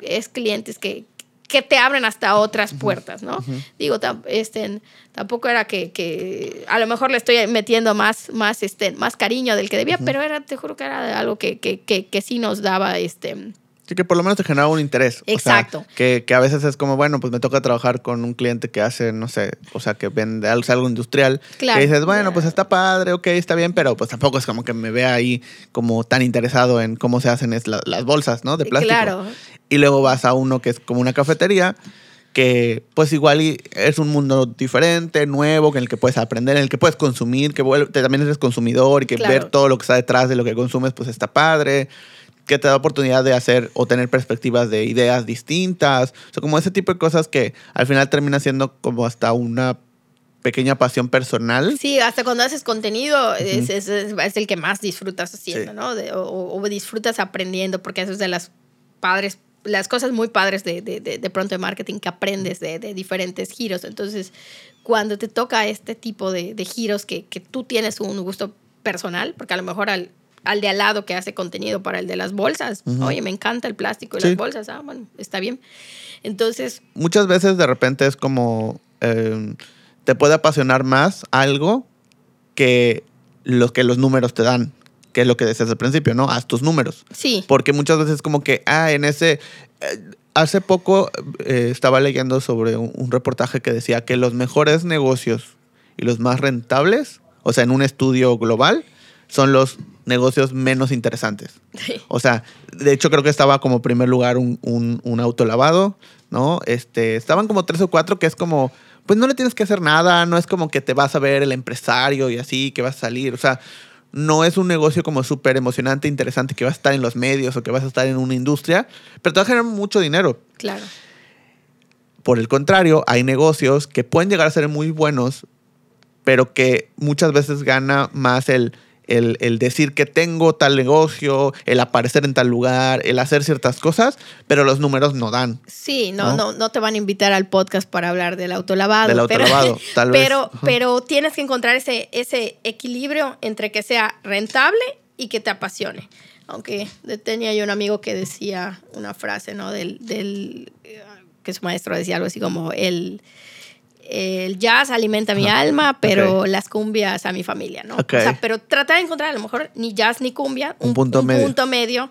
es clientes que, que te abren hasta otras puertas, ¿no? Digo, este, tampoco era que, que a lo mejor le estoy metiendo más, más, este, más cariño del que debía, pero era, te juro que era algo que, que, que, que sí nos daba, este, Sí, que por lo menos te generaba un interés. O sea, Exacto. que, que a veces es como, bueno, pues me toca trabajar con un cliente que hace, no sé, o sea, que vende algo, algo industrial. Claro. Que dices, bueno, pues está padre, ok, está bien, pero pues tampoco es como que me vea ahí como tan interesado en cómo se hacen es la- las bolsas, ¿no? De plástico. Claro. Y luego vas a uno que es como una cafetería que pues igual es un mundo diferente, nuevo, en el que puedes aprender, en el que puedes consumir, que también eres consumidor y que Claro. ver todo lo que está detrás de lo que consumes pues está padre, que te da oportunidad de hacer o tener perspectivas de ideas distintas, o sea, como ese tipo de cosas que al final termina siendo como hasta una pequeña pasión personal. Sí, hasta cuando haces contenido es, es- es- es el que más disfrutas haciendo, Sí. ¿no? De- o, o disfrutas aprendiendo, porque eso es de las padres, las cosas muy padres de, de, pronto de marketing que aprendes de, diferentes giros. Entonces, cuando te toca este tipo de, de giros que, que tú tienes un gusto personal, porque a lo mejor al, al de al lado que hace contenido para el de las bolsas, oye, me encanta el plástico y Sí. las bolsas, ah, bueno, está bien. Entonces, muchas veces de repente es como eh, te puede apasionar más algo que lo que los números te dan, que es lo que decías al principio, ¿no? Haz tus números. sí, Porque muchas veces como que, ah, en ese... eh, hace poco eh, estaba leyendo sobre un, un reportaje que decía que los mejores negocios y los más rentables, o sea, en un estudio global, son los negocios menos interesantes. O sea, de hecho creo que estaba como primer lugar un, un, un auto lavado, ¿no? Este, estaban como tres o cuatro que es como, pues no le tienes que hacer nada, no es como que te vas a ver el empresario y así, que vas a salir, o sea, no es un negocio como súper emocionante, interesante, que vas a estar en los medios o que vas a estar en una industria, pero te va a generar mucho dinero. claro. Por el contrario, hay negocios que pueden llegar a ser muy buenos, pero que muchas veces gana más el, el, el decir que tengo tal negocio, el aparecer en tal lugar, el hacer ciertas cosas, pero los números no dan. Sí, no, ¿no? no, no, te van a invitar al podcast para hablar del autolavado. Del autolavado, pero, [LAUGHS] tal vez. Pero, pero tienes que encontrar ese, ese equilibrio entre que sea rentable y que te apasione. Aunque tenía yo un amigo que decía una frase, ¿no? Del, del eh, que su maestro decía algo así como el, el jazz alimenta mi alma, pero las cumbias a mi familia, ¿no? Ok. O sea, pero tratar de encontrar a lo mejor ni jazz ni cumbia, Un punto medio. punto medio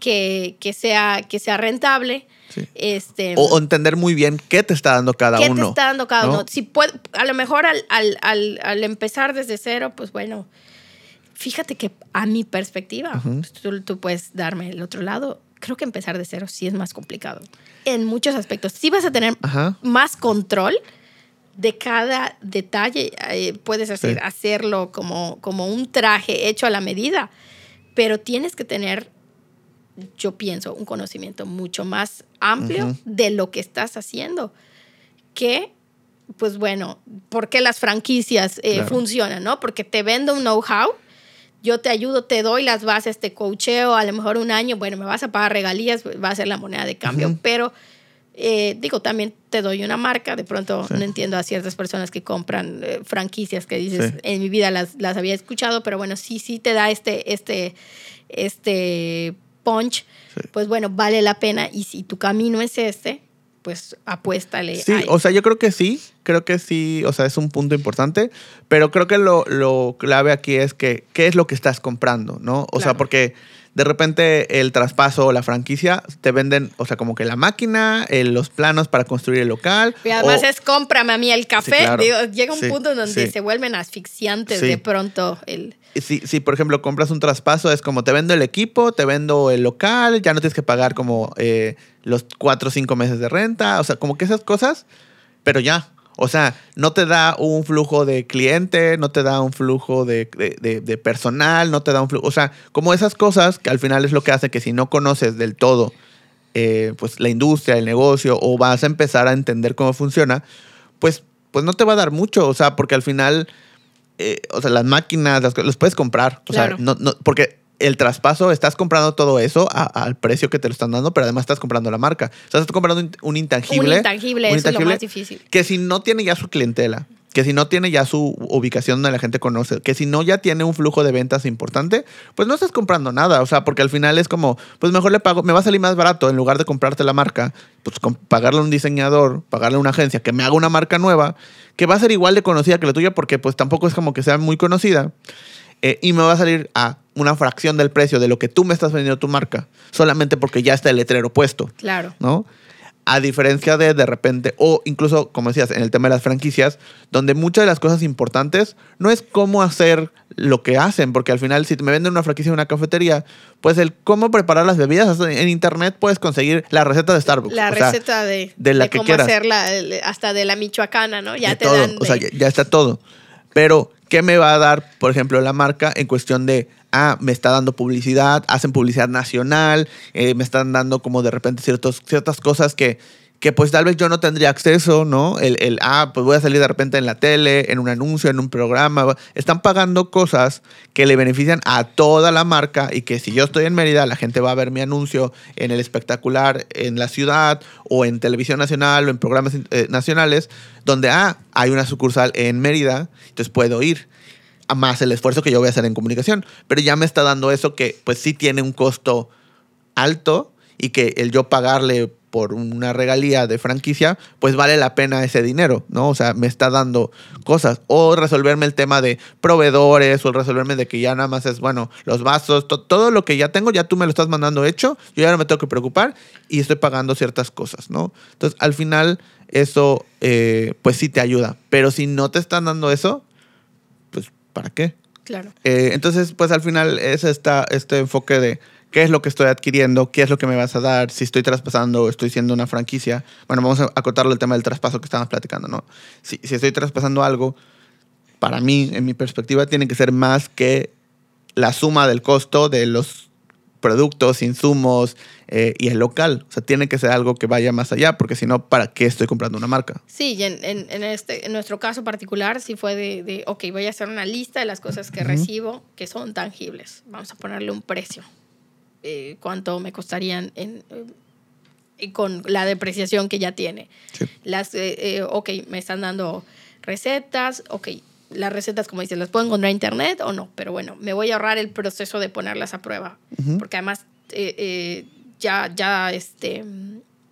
que, que, sea, que sea rentable. Sí. Este, O, entender muy bien qué te está dando cada ¿Qué uno. te está dando cada ¿no? uno? Si puede, a lo mejor al, al, al, al empezar desde cero, pues bueno, fíjate que a mi perspectiva, tú, tú puedes darme el otro lado, creo que empezar de cero sí es más complicado. En muchos aspectos. Sí vas a tener Ajá. más control de cada detalle. eh, puedes hacer, Sí. hacerlo como, como un traje hecho a la medida, pero tienes que tener, yo pienso, un conocimiento mucho más amplio de lo que estás haciendo. Que, pues bueno, ¿por qué las franquicias eh, Claro. funcionan? ¿no? Porque te vendo un know-how. Yo te ayudo, te doy las bases, te coacheo, a lo mejor un año, bueno, me vas a pagar regalías, va a ser la moneda de cambio, pero eh, digo, también te doy una marca, de pronto Sí. no entiendo a ciertas personas que compran eh, franquicias que dices, Sí. en mi vida las, las había escuchado, pero bueno, sí, sí te da este, este, este punch, Sí. pues bueno, vale la pena y si tu camino es este, pues apuéstale. Sí, a o sea, yo creo que sí, creo que sí, o sea, es un punto importante, pero creo que lo, lo clave aquí es que qué es lo que estás comprando, ¿no? O sea, porque de repente el traspaso o la franquicia te venden, o sea, como que la máquina, eh, los planos para construir el local. Y además o- es cómprame a mí el café. claro. Digo, llega un Sí, punto donde sí. se vuelven asfixiantes de pronto el... si, si, por ejemplo, compras un traspaso, es como te vendo el equipo, te vendo el local, ya no tienes que pagar como eh, los cuatro o cinco meses de renta, o sea, como que esas cosas, pero ya. O sea, no te da un flujo de cliente, no te da un flujo de, de- de- de personal, no te da un flujo. O sea, como esas cosas que al final es lo que hace que si no conoces del todo eh, pues la industria, el negocio, o vas a empezar a entender cómo funciona, pues, pues no te va a dar mucho. O sea, porque al final eh, o sea, las máquinas, las, los puedes comprar. O Claro. sea, no, no, porque el traspaso, estás comprando todo eso a- al precio que te lo están dando, pero además estás comprando la marca. O sea, estás comprando un, un intangible. Un intangible, eso es lo más difícil. Que si no tiene ya su clientela, que si no tiene ya su ubicación donde la gente conoce, que si no ya tiene un flujo de ventas importante, pues no estás comprando nada. O sea, porque al final es como, pues mejor le pago, me va a salir más barato en lugar de comprarte la marca, pues pagarle a un diseñador, pagarle a una agencia que me haga una marca nueva, que va a ser igual de conocida que la tuya, porque pues tampoco es como que sea muy conocida. eh, y me va a salir a una fracción del precio de lo que tú me estás vendiendo tu marca, solamente porque ya está el letrero puesto. Claro. ¿no? A diferencia de de repente, o incluso, como decías, en el tema de las franquicias, donde muchas de las cosas importantes no es cómo hacer lo que hacen, porque al final, si me venden una franquicia de una cafetería, pues el cómo preparar las bebidas, en internet puedes conseguir la receta de Starbucks. La o sea, receta de, de la que cómo quieras. hacerla, hasta de la michoacana, ¿no? Ya de te todo, dan. o sea, ya está todo. Pero, ¿qué me va a dar, por ejemplo, la marca en cuestión de, ah, me está dando publicidad, hacen publicidad nacional, eh, me están dando como de repente ciertos, ciertas cosas que, que pues tal vez yo no tendría acceso, ¿no? El, el, ah, pues voy a salir de repente en la tele, en un anuncio, en un programa. Están pagando cosas que le benefician a toda la marca y que si yo estoy en Mérida, la gente va a ver mi anuncio en el espectacular en la ciudad o en televisión nacional o en programas eh, nacionales, donde, ah, hay una sucursal en Mérida, entonces puedo ir más el esfuerzo que yo voy a hacer en comunicación. Pero ya me está dando eso que pues sí tiene un costo alto y que el yo pagarle por una regalía de franquicia, pues vale la pena ese dinero, ¿no? O sea, me está dando cosas. O resolverme el tema de proveedores, o resolverme de que ya nada más es, bueno, los vasos, to- todo lo que ya tengo, ya tú me lo estás mandando hecho, yo ya no me tengo que preocupar y estoy pagando ciertas cosas, ¿no? Entonces, al final, eso, eh, pues sí te ayuda. Pero si no te están dando eso, ¿para qué? Claro. Eh, entonces, pues al final es esta, este enfoque de qué es lo que estoy adquiriendo, qué es lo que me vas a dar, si estoy traspasando o estoy siendo una franquicia. Bueno, vamos a acotarlo el tema del traspaso que estábamos platicando, ¿no? Si, si estoy traspasando algo, para mí, en mi perspectiva, tiene que ser más que la suma del costo de los productos, insumos eh, y el local. O sea, tiene que ser algo que vaya más allá, porque si no, ¿para qué estoy comprando una marca? Sí, y en, en, en este, en nuestro caso particular, sí fue de, de, ok, voy a hacer una lista de las cosas que recibo que son tangibles. Vamos a ponerle un precio. Eh, ¿Cuánto me costarían en, eh, con la depreciación que ya tiene? Sí. Las, eh, eh, ok, me están dando recetas, ok, las recetas, como dices, las puedo encontrar en internet o no, pero bueno, me voy a ahorrar el proceso de ponerlas a prueba, porque además eh, eh, ya, ya, este,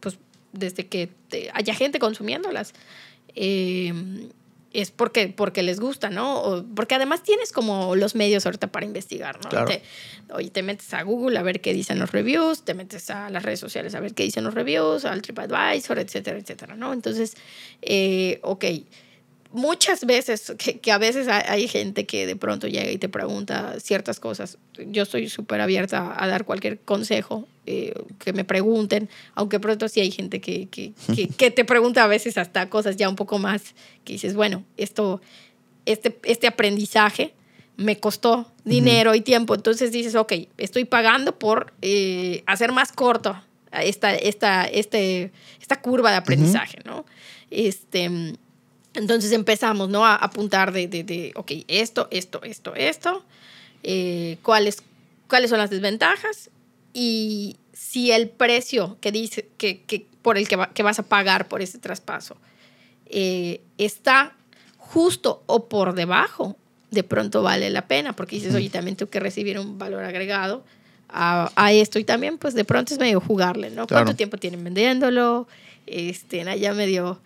pues desde que te- haya gente consumiéndolas, eh, es porque, porque les gusta, ¿no? O porque además tienes como los medios ahorita para investigar, ¿no? Claro. Te- oye, te metes a Google a ver qué dicen los reviews, te metes a las redes sociales a ver qué dicen los reviews, al TripAdvisor, etcétera, etcétera, ¿no? Entonces, ok, muchas veces, que, que a veces hay, gente que de pronto llega y te pregunta ciertas cosas. Yo estoy súper abierta a dar cualquier consejo eh, que me pregunten, aunque pronto sí hay gente que, que, que, [LAUGHS] que te pregunta a veces hasta cosas ya un poco más que dices, bueno, esto, este, este aprendizaje me costó dinero y tiempo. Entonces dices, ok, estoy pagando por eh, hacer más corto esta, esta, este, esta curva de aprendizaje, ¿no? Este, entonces empezamos, ¿no? A apuntar de, de, de ok, esto, esto, esto, esto, eh, cuáles, cuáles son las desventajas y si el precio que dice, que, que por el que, va- que vas a pagar por ese traspaso eh, está justo o por debajo, de pronto vale la pena, porque dices, oye, también tengo que recibir un valor agregado a, a esto y también pues de pronto es medio jugarle, ¿no? Claro. ¿Cuánto tiempo tienen vendiéndolo? Este, allá medio,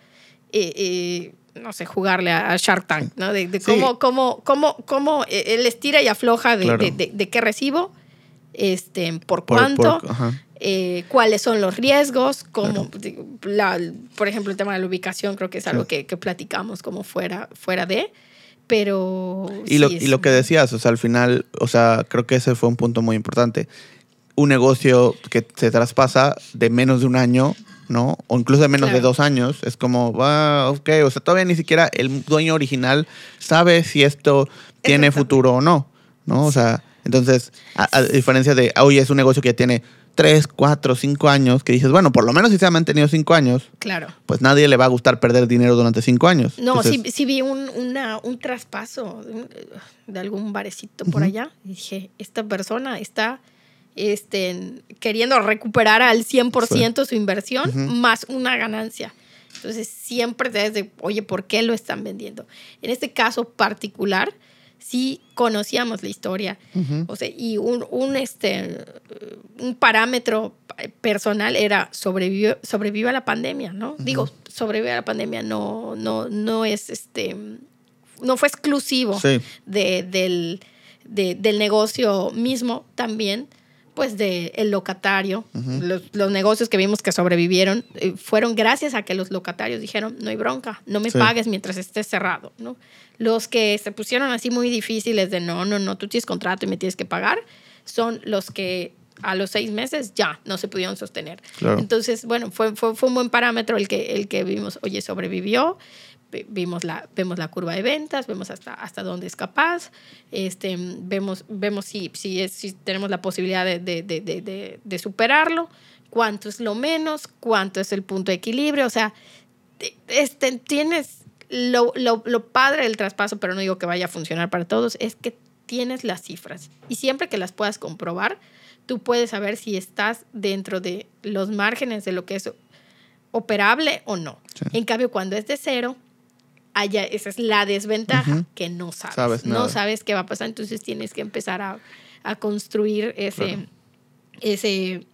eh, eh, no sé, jugarle a, Shark Tank, ¿no? De, de Sí. cómo, cómo, cómo, cómo él estira y afloja de, Claro. de, qué recibo, este, por, Por- cuánto, por- eh, cuáles son los riesgos, cómo, la- por ejemplo, el tema de la ubicación creo que es algo Sí. que, que platicamos como fuera, fuera de, pero... Y, lo, sí y es lo que decías, o sea, al final, o sea, creo que ese fue un punto muy importante. Un negocio que se traspasa de menos de un año, ¿no? O incluso de menos de dos años, es como, va, ok, o sea, todavía ni siquiera el dueño original sabe si esto tiene futuro o no, ¿no? O sea, entonces, a, a diferencia de, oye, es un negocio que ya tiene tres, cuatro, cinco años, que dices, bueno, por lo menos si se ha mantenido cinco años, Claro. pues nadie le va a gustar perder dinero durante cinco años. No, Entonces, sí, sí vi un, una- un traspaso de algún barecito por allá. Y dije, esta persona está este, queriendo recuperar al 100% su inversión Ujú. más una ganancia. Entonces, siempre te de, oye, ¿por qué lo están vendiendo? En este caso particular, sí conocíamos la historia. Ujú. O sea, y un, un, este, un parámetro personal era sobrevivió, sobrevive a la pandemia, ¿no? Digo, sobrevive a la pandemia no, no, no es este, no fue exclusivo Sí. de, del, de- del negocio mismo también, pues del el locatario. los, los negocios que vimos que sobrevivieron eh, fueron gracias a que los locatarios dijeron, no hay bronca, no me Sí. pagues mientras esté cerrado, ¿no? Los que se pusieron así muy difíciles de, no, no, no, tú tienes contrato y me tienes que pagar, son los que a los seis meses ya no se pudieron sostener. Claro. Entonces, bueno, fue, fue, fue un buen parámetro el que, el que vimos, oye, sobrevivió, vimos la, vemos la curva de ventas, vemos hasta, hasta dónde es capaz, este, vemos, vemos si, si, es- si tenemos la posibilidad de, de, de, de, superarlo, cuánto es lo menos, cuánto es el punto de equilibrio, o sea, te- este, tienes lo, lo, lo padre del traspaso, pero no digo que vaya a funcionar para todos, es que tienes las cifras y siempre que las puedas comprobar, tú puedes saber si estás dentro de los márgenes de lo que es operable o no. Sí. En cambio, cuando es de cero, allá, esa es la desventaja Ujú. que no sabes. Sabes no sabes qué va a pasar, entonces tienes que empezar a, a construir ese, Claro. ese,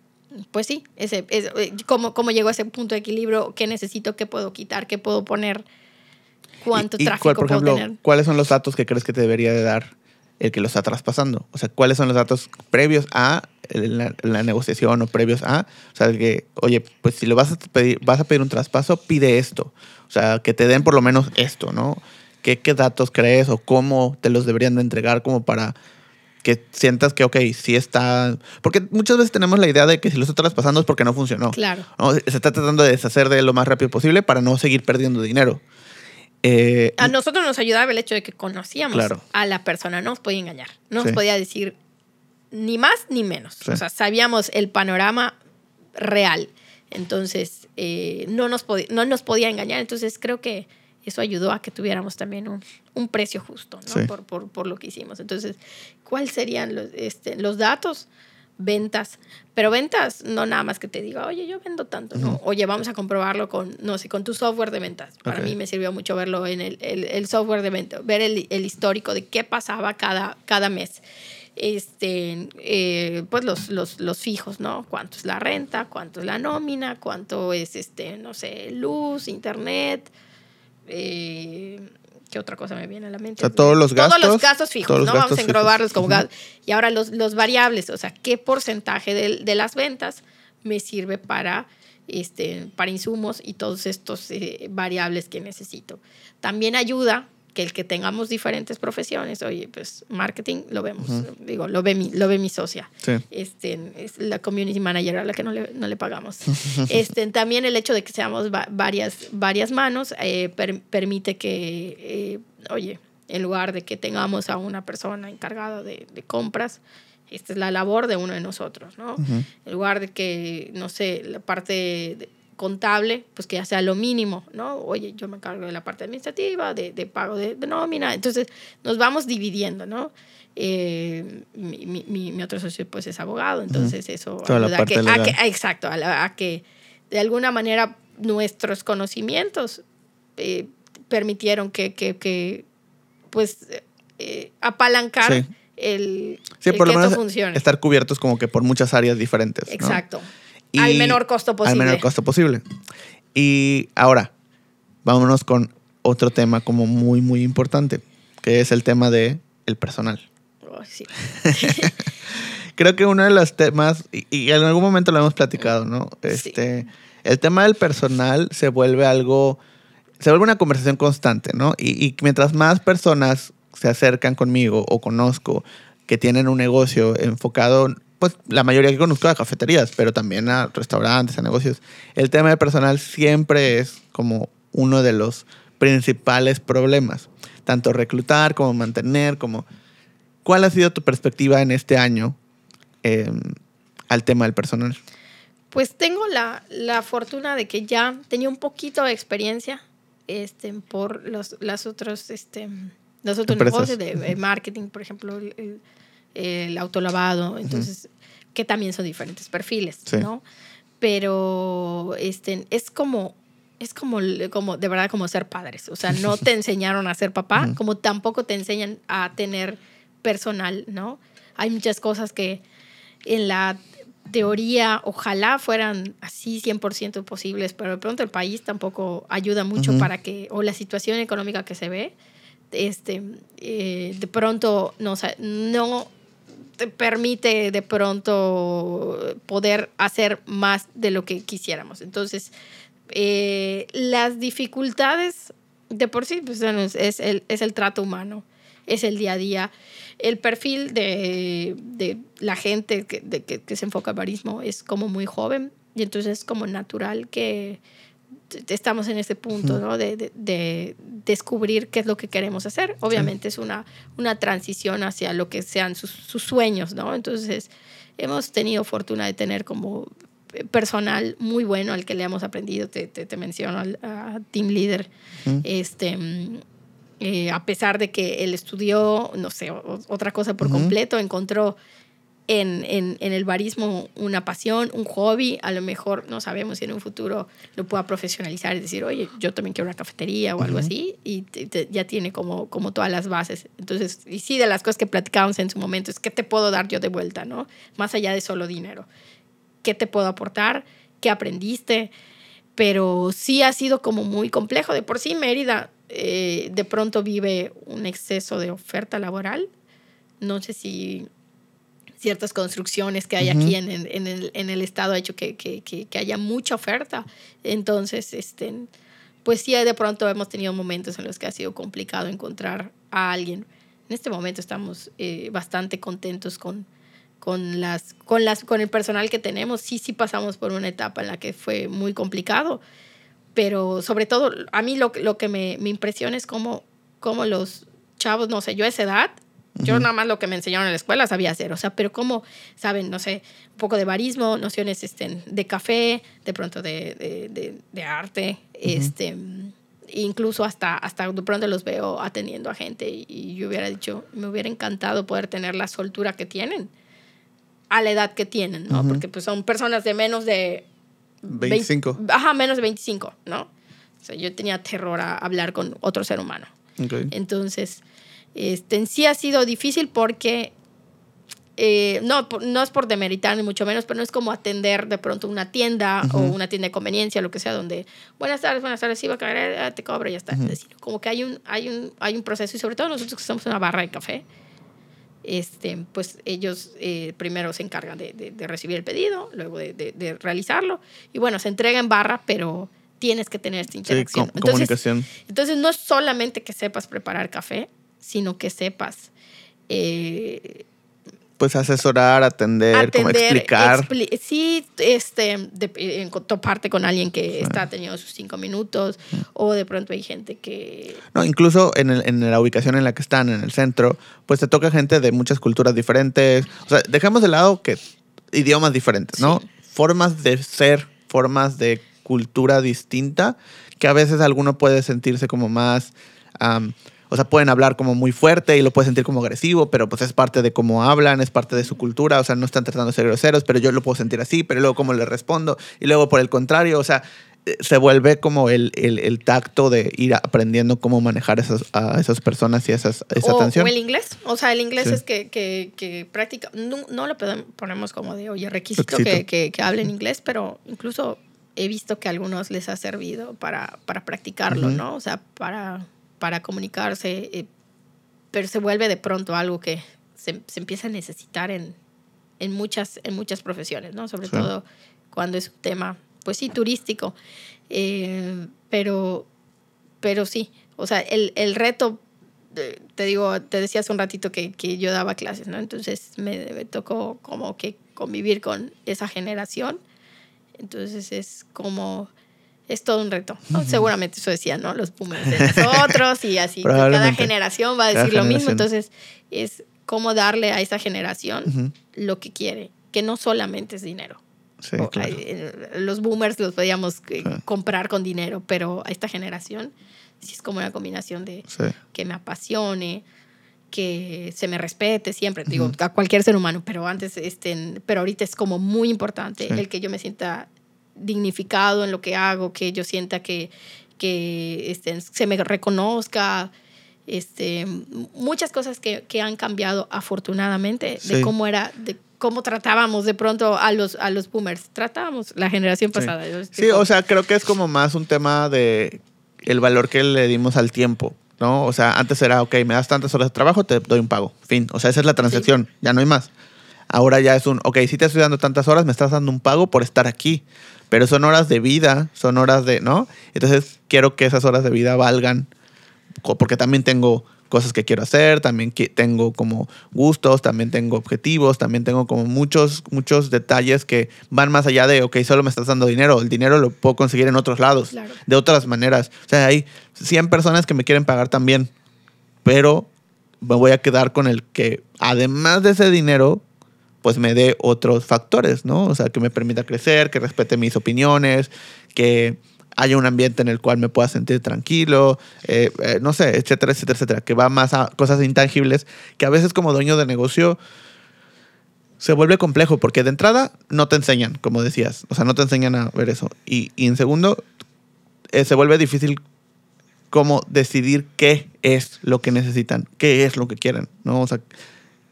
pues sí, ese, ese- eh, cómo, cómo llego a ese punto de equilibrio, qué necesito, qué puedo quitar, qué puedo poner, cuánto ¿Y- y tráfico cuál, por puedo ejemplo, tener. ¿cuáles son los datos que crees que te debería de dar el que lo está traspasando? O sea, ¿cuáles son los datos previos a la, la negociación o previos a? O sea, que, oye, pues si lo vas a pedir, vas a pedir un traspaso, pide esto. O sea, que te den por lo menos esto, ¿no? ¿Qué, qué datos crees o cómo te los deberían de entregar como para que sientas que, ok, sí está... Porque muchas veces tenemos la idea de que si lo está traspasando es porque no funcionó. Claro. ¿no? Se está tratando de deshacer de él lo más rápido posible para no seguir perdiendo dinero. Eh, A nosotros nos ayudaba el hecho de que conocíamos Claro. a la persona, no nos podía engañar, no nos Sí. podía decir ni más ni menos. Sí. O sea, sabíamos el panorama real. Entonces, eh, no, nos podía, no nos podía engañar. Entonces, creo que eso ayudó a que tuviéramos también un, un precio justo ¿no? Sí. por, por, por lo que hicimos. Entonces, ¿cuáles serían los, este, los datos? Ventas, pero ventas no nada más que te diga, oye, yo vendo tanto, ¿no? Oye, vamos a comprobarlo con, no sé, con tu software de ventas. Para mí me sirvió mucho verlo en el, el- el software de ventas, ver el, el histórico de qué pasaba cada, cada mes. Este, eh, pues los, los, los fijos, ¿no? Cuánto es la renta, cuánto es la nómina, cuánto es, este, no sé, luz, internet, eh, ¿Qué otra cosa me viene a la mente? O sea, todos los Todos los gastos, gastos fijos, todos los ¿no? Vamos gastos a englobarlos fijos. como gastos. Y ahora los, los variables, o sea, ¿qué porcentaje de, de las ventas me sirve para, este, para insumos y todos estos eh, variables que necesito? También ayuda que el que tengamos diferentes profesiones, oye, pues marketing lo vemos, digo, lo ve mi, lo ve mi socia. Sí. Este, es la community manager a la que no le, no le pagamos. [LAUGHS] este, también el hecho de que seamos va- varias, varias manos eh, per- permite que, eh, oye, en lugar de que tengamos a una persona encargada de, de compras, esta es la labor de uno de nosotros, ¿no? En lugar de que, no sé, la parte de- contable, pues que ya sea lo mínimo, ¿no? Oye, yo me encargo de la parte administrativa, de, de pago de, de nómina, entonces nos vamos dividiendo, ¿no? Eh, mi, mi- mi- mi otro socio pues es abogado, entonces eso Toda ayuda a que, a exacto, a, la- a que de alguna manera nuestros conocimientos eh, permitieron que, que, que, pues eh, apalancar Sí. el, Sí, el por lo que menos esto funcione. estar cubiertos como que por muchas áreas diferentes. ¿no? Y- al menor costo posible. Al menor costo posible. Y ahora, vámonos con otro tema como muy, muy importante, que es el tema de el personal. Oh, sí. [LAUGHS] Creo que uno de los temas, y, y en algún momento lo hemos platicado, ¿no? Sí. Este, El tema del personal se vuelve algo, se vuelve una conversación constante, ¿no? Y, y mientras más personas se acercan conmigo o conozco que tienen un negocio enfocado, pues la mayoría que conozco a cafeterías, pero también a restaurantes, a negocios, el tema del personal siempre es como uno de los principales problemas. Tanto reclutar como mantener, como... ¿Cuál ha sido tu perspectiva en este año eh, al tema del personal? Pues tengo la, la fortuna de que ya tenía un poquito de experiencia este, por los, las otros, este, los otros Empresas. negocios de, de [LAUGHS] marketing, por ejemplo, el, el- el autolavado, entonces, que también son diferentes perfiles, Sí. ¿no? Pero este, es como, es como, como, de verdad, como ser padres. O sea, no [LAUGHS] te enseñaron a ser papá, como tampoco te enseñan a tener personal, ¿no? Hay muchas cosas que en la teoría ojalá fueran así 100% posibles, pero de pronto el país tampoco ayuda mucho para que, o la situación económica que se ve, este, eh, de pronto no, no te permite de pronto poder hacer más de lo que quisiéramos. Entonces, eh, las dificultades de por sí pues, es, el, es el trato humano, es el día a día. El perfil de, de la gente que, de, que, que se enfoca al barismo es como muy joven y entonces es como natural que estamos en ese punto ¿no? de, de- de descubrir qué es lo que queremos hacer. Obviamente es una, una transición hacia lo que sean sus, sus sueños, ¿no? Entonces hemos tenido fortuna de tener como personal muy bueno al que le hemos aprendido, te, te, te menciono al a Team Leader, este, mm, eh, a pesar de que él estudió, no sé, otra cosa por completo, encontró en, en, en el barismo una pasión, un hobby, a lo mejor no sabemos si en un futuro lo pueda profesionalizar y decir, oye, yo también quiero una cafetería o algo Ujú. así, y te- te- ya tiene como, como todas las bases. Entonces, y sí, de las cosas que platicábamos en su momento, es qué te puedo dar yo de vuelta, ¿no? Más allá de solo dinero. ¿Qué te puedo aportar? ¿Qué aprendiste? Pero sí ha sido como muy complejo. De por sí, Mérida eh, de pronto vive un exceso de oferta laboral. No sé si ciertas construcciones que hay aquí en, el- en el, en el estado ha hecho que, que, que, que haya mucha oferta. Entonces, este, pues sí, de pronto hemos tenido momentos en los que ha sido complicado encontrar a alguien. En este momento estamos eh, bastante contentos con, con, las, con, las, con el personal que tenemos. Sí, sí pasamos por una etapa en la que fue muy complicado, pero sobre todo a mí lo, lo que me, me impresiona es cómo, cómo los chavos, no sé, yo a esa edad, yo Ujú. nada más lo que me enseñaron en la escuela sabía hacer, o sea, pero cómo, saben, no sé, un poco de barismo, nociones este, de café, de pronto de, de, de- de arte, este, incluso hasta, hasta de pronto los veo atendiendo a gente y, y yo hubiera dicho, me hubiera encantado poder tener la soltura que tienen a la edad que tienen, ¿no? Porque pues son personas de menos de 25. 20 ajá, menos de 25, ¿no? O sea, yo tenía terror a hablar con otro ser humano. Entonces, este, en sí ha sido difícil porque, eh, no, no es por demeritar ni mucho menos, pero no es como atender de pronto una tienda o una tienda de conveniencia, lo que sea, donde, buenas tardes, buenas tardes, sí va a caer, ah, te cobro y ya está. Ujú. Sino como que hay un, hay, un, hay un proceso y sobre todo nosotros que estamos en una barra de café, este, pues ellos eh, primero se encargan de, de- de recibir el pedido, luego de, de- realizarlo y bueno, se entrega en barra, pero tienes que tener esta Sí, interacción. com- Entonces, comunicación. entonces no es solamente que sepas preparar café, sino que sepas eh, Pues asesorar, atender, como atender, explicar. expli- sí, este, de, toparte con alguien que está teniendo sus cinco minutos, o de pronto hay gente que No, incluso en, el- en la ubicación en la que están, en el centro, pues te toca gente de muchas culturas diferentes. O sea, dejamos de lado que idiomas diferentes, ¿no? Sí. Formas de ser, formas de cultura distinta, que a veces alguno puede sentirse como más... am, o sea, pueden hablar como muy fuerte y lo puede sentir como agresivo, pero pues es parte de cómo hablan, es parte de su cultura, o sea, no están tratando de ser groseros, pero yo lo puedo sentir así, pero luego cómo le respondo, y luego por el contrario, o sea, eh, se vuelve como el, el, el tacto de ir aprendiendo cómo manejar esas, a esas personas y esas, esa o, atención. o el inglés. O sea, el inglés Sí. es que, que, que práctica. No, no lo ponemos como de, oye, requisito. Que, que, que hablen inglés, pero incluso he visto que a algunos les ha servido para, para practicarlo. ¿no? O sea, para, para comunicarse. eh, pero se vuelve de pronto algo que se, se empieza a necesitar en, en, muchas, en muchas profesiones, ¿no? Sobre Sí. todo cuando es un tema, pues sí, turístico. Eh, pero, pero sí, o sea, el, el reto, eh, te digo, te decía hace un ratito que, que yo daba clases, ¿no? Entonces me, me tocó como que convivir con esa generación. Entonces es como, es todo un reto. ¿no? Seguramente eso decían, ¿no? Los boomers de [LAUGHS] nosotros y así. Cada generación va a decir lo mismo. Entonces es cómo darle a esa generación Ujú. lo que quiere, que no solamente es dinero. Sí, O, claro. eh, Los boomers los podíamos eh, Sí. comprar con dinero, pero a esta generación sí es como una combinación de Sí. que me apasione, que se me respete siempre, digo, a cualquier ser humano, pero antes, este, pero ahorita es como muy importante el que yo me sienta dignificado en lo que hago, que yo sienta que, que este, se me reconozca, este, muchas cosas que, que han cambiado afortunadamente de Sí. cómo era, de cómo tratábamos de pronto a los, a los boomers, tratábamos la generación Sí. pasada. Sí, como- o sea, creo que es como más un tema de el valor que le dimos al tiempo, ¿no? O sea, antes era, ok, me das tantas horas de trabajo, te doy un pago. Fin. O sea, esa es la transacción, ya no hay más. Ahora ya es un, ok, sí te estoy dando tantas horas, me estás dando un pago por estar aquí. Pero son horas de vida, son horas de, ¿no? Entonces quiero que esas horas de vida valgan, porque también tengo cosas que quiero hacer, también que- tengo como gustos, también tengo objetivos, también tengo como muchos, muchos detalles que van más allá de, ok, solo me estás dando dinero, el dinero lo puedo conseguir en otros lados, Claro. de otras maneras. O sea, hay 100 personas que me quieren pagar también, pero me voy a quedar con el que, además de ese dinero, pues me dé otros factores, ¿no? O sea, que me permita crecer, que respete mis opiniones, que haya un ambiente en el cual me pueda sentir tranquilo, eh, eh, no sé, etcétera, etcétera, etcétera, que va más a cosas intangibles que a veces como dueño de negocio se vuelve complejo porque de entrada no te enseñan, como decías, o sea, no te enseñan a ver eso. Y, en segundo, eh, se vuelve difícil cómo decidir qué es lo que necesitan, qué es lo que quieren, ¿no? O sea,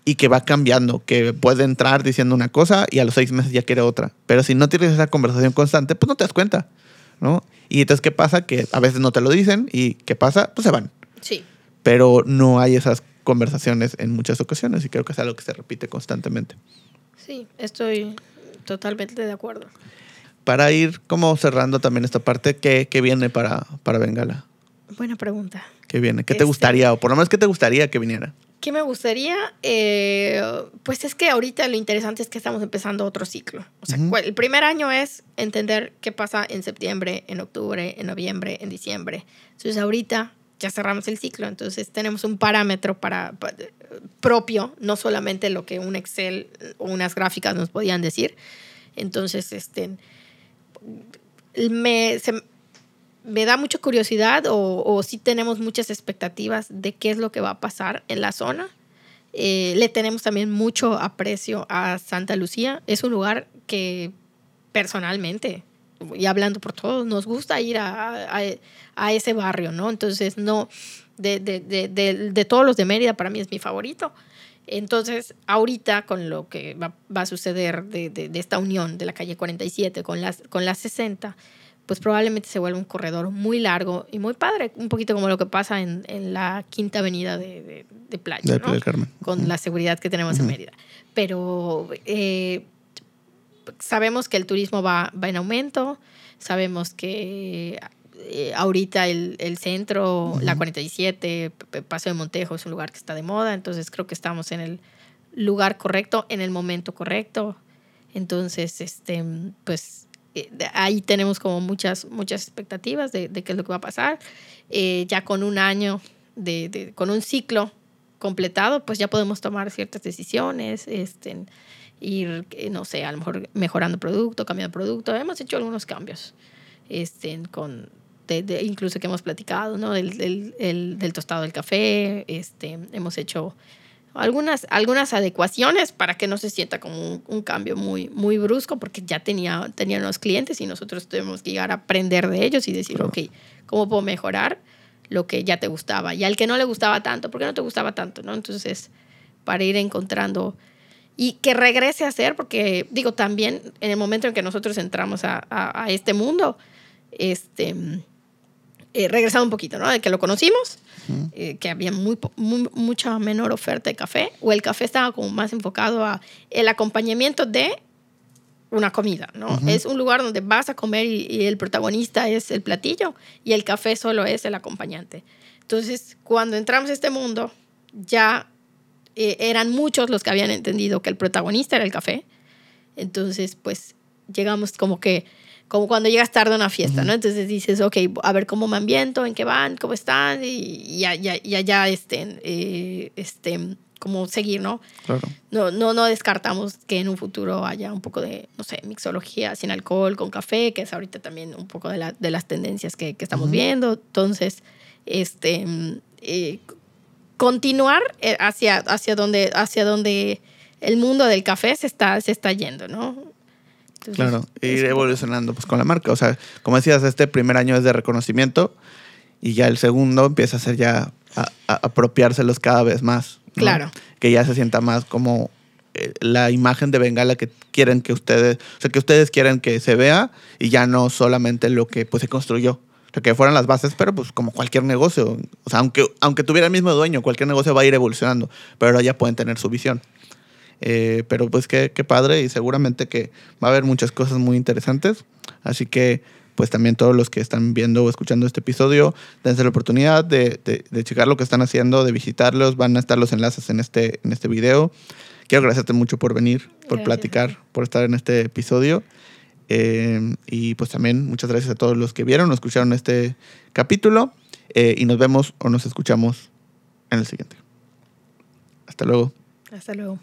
y que va cambiando, que puede entrar diciendo una cosa y a los seis meses ya quiere otra. Pero si no tienes esa conversación constante, pues no te das cuenta, ¿no? Y entonces, ¿qué pasa? Que a veces no te lo dicen y ¿qué pasa? Pues se van. Sí. Pero no hay esas conversaciones en muchas ocasiones y creo que es algo que se repite constantemente. Sí, estoy totalmente de acuerdo. Para ir como cerrando también esta parte, ¿qué, qué viene para, para Bengala? Buena pregunta. ¿Qué viene? ¿Qué te Este- gustaría? O por lo menos, ¿qué te gustaría que viniera? ¿Qué me gustaría? Eh, pues es que ahorita lo interesante es que estamos empezando otro ciclo. O sea, el primer año es entender qué pasa en septiembre, en octubre, en noviembre, en diciembre. Entonces ahorita ya cerramos el ciclo, entonces tenemos un parámetro para, pa- propio, no solamente lo que un Excel o unas gráficas nos podían decir. Entonces, este, me, se- me da mucha curiosidad o, o sí tenemos muchas expectativas de qué es lo que va a pasar en la zona. Eh, le tenemos también mucho aprecio a Santa Lucía. Es un lugar que personalmente, y hablando por todos, nos gusta ir a, a- a ese barrio, ¿no? Entonces, no, de, de, de, de- todos los de Mérida, para mí es mi favorito. Entonces, ahorita con lo que va, va a suceder de, de- de esta unión de la calle 47 con las, con las 60, pues probablemente se vuelva un corredor muy largo y muy padre, un poquito como lo que pasa en, en la quinta avenida de, de, de Playa, De ¿no? Playa del Carmen. con la seguridad que tenemos en. Mérida. Pero eh, sabemos que el turismo va, va en aumento, sabemos que eh, ahorita el, el centro, la 47, P- P- Paseo de Montejo es un lugar que está de moda, entonces creo que estamos en el lugar correcto, en el momento correcto. Entonces, este, pues ahí tenemos como muchas, muchas expectativas de, de qué es lo que va a pasar. Eh, ya con un año, de, de- con un ciclo completado, pues ya podemos tomar ciertas decisiones, este, ir, eh, no sé, a lo mejor mejorando producto, cambiando producto. Hemos hecho algunos cambios, este, con, de- de- incluso que hemos platicado, ¿no? Del, del, el- del tostado del café, este, hemos hecho algunas, algunas adecuaciones para que no se sienta como un, un cambio muy, muy brusco, porque ya tenía, tenían los clientes y nosotros tuvimos que llegar a aprender de ellos y decir, ok, ¿cómo puedo mejorar lo que ya te gustaba? Y al que no le gustaba tanto, ¿por qué no te gustaba tanto? ¿no? Entonces, para ir encontrando y que regrese a ser, porque digo, también en el momento en que nosotros entramos a, a, a este mundo, este, eh, regresando un poquito, ¿no? De que lo conocimos, eh, que había muy, mucha menor oferta de café, o el café estaba como más enfocado a el acompañamiento de una comida, ¿no? Es un lugar donde vas a comer y, y el protagonista es el platillo y el café solo es el acompañante. Entonces, cuando entramos a este mundo, ya eh, eran muchos los que habían entendido que el protagonista era el café. Entonces, pues llegamos como que, como cuando llegas tarde a una fiesta, ¿no? Entonces dices, ok, a ver cómo me ambiento, en qué van, cómo están, y ya, ya, ya, ya, este, eh, este, como seguir, ¿no? Claro. No, no, no descartamos que en un futuro haya un poco de, no sé, mixología sin alcohol, con café, que es ahorita también un poco de, la- de las tendencias que, que estamos viendo. Entonces, este, eh, continuar eh, hacia, hacia, donde, hacia donde el mundo del café se está, se está yendo, ¿no? Entonces, Claro, ir evolucionando pues con la marca. O sea, como decías, este primer año es de reconocimiento y ya el segundo empieza a ser ya a, a apropiárselos cada vez más. ¿no? Claro. Que ya se sienta más como eh, la imagen de Bengala que quieren que ustedes, o sea, que ustedes quieren que se vea y ya no solamente lo que pues se construyó. O sea, que fueran las bases, pero pues como cualquier negocio. O sea, aunque, aunque tuviera el mismo dueño, cualquier negocio va a ir evolucionando, pero ahora ya pueden tener su visión. Eh, pero pues qué, qué padre y seguramente que va a haber muchas cosas muy interesantes. Así que pues también todos los que están viendo o escuchando este episodio, dense la oportunidad de, de- de checar lo que están haciendo, de visitarlos. Van a estar los enlaces en este, en este video. Quiero agradecerte mucho por venir, por Gracias. platicar, por estar en este episodio. Eh, y pues también muchas gracias a todos los que vieron o escucharon este capítulo. Eh, y nos vemos o nos escuchamos en el siguiente. Hasta luego. Hasta luego.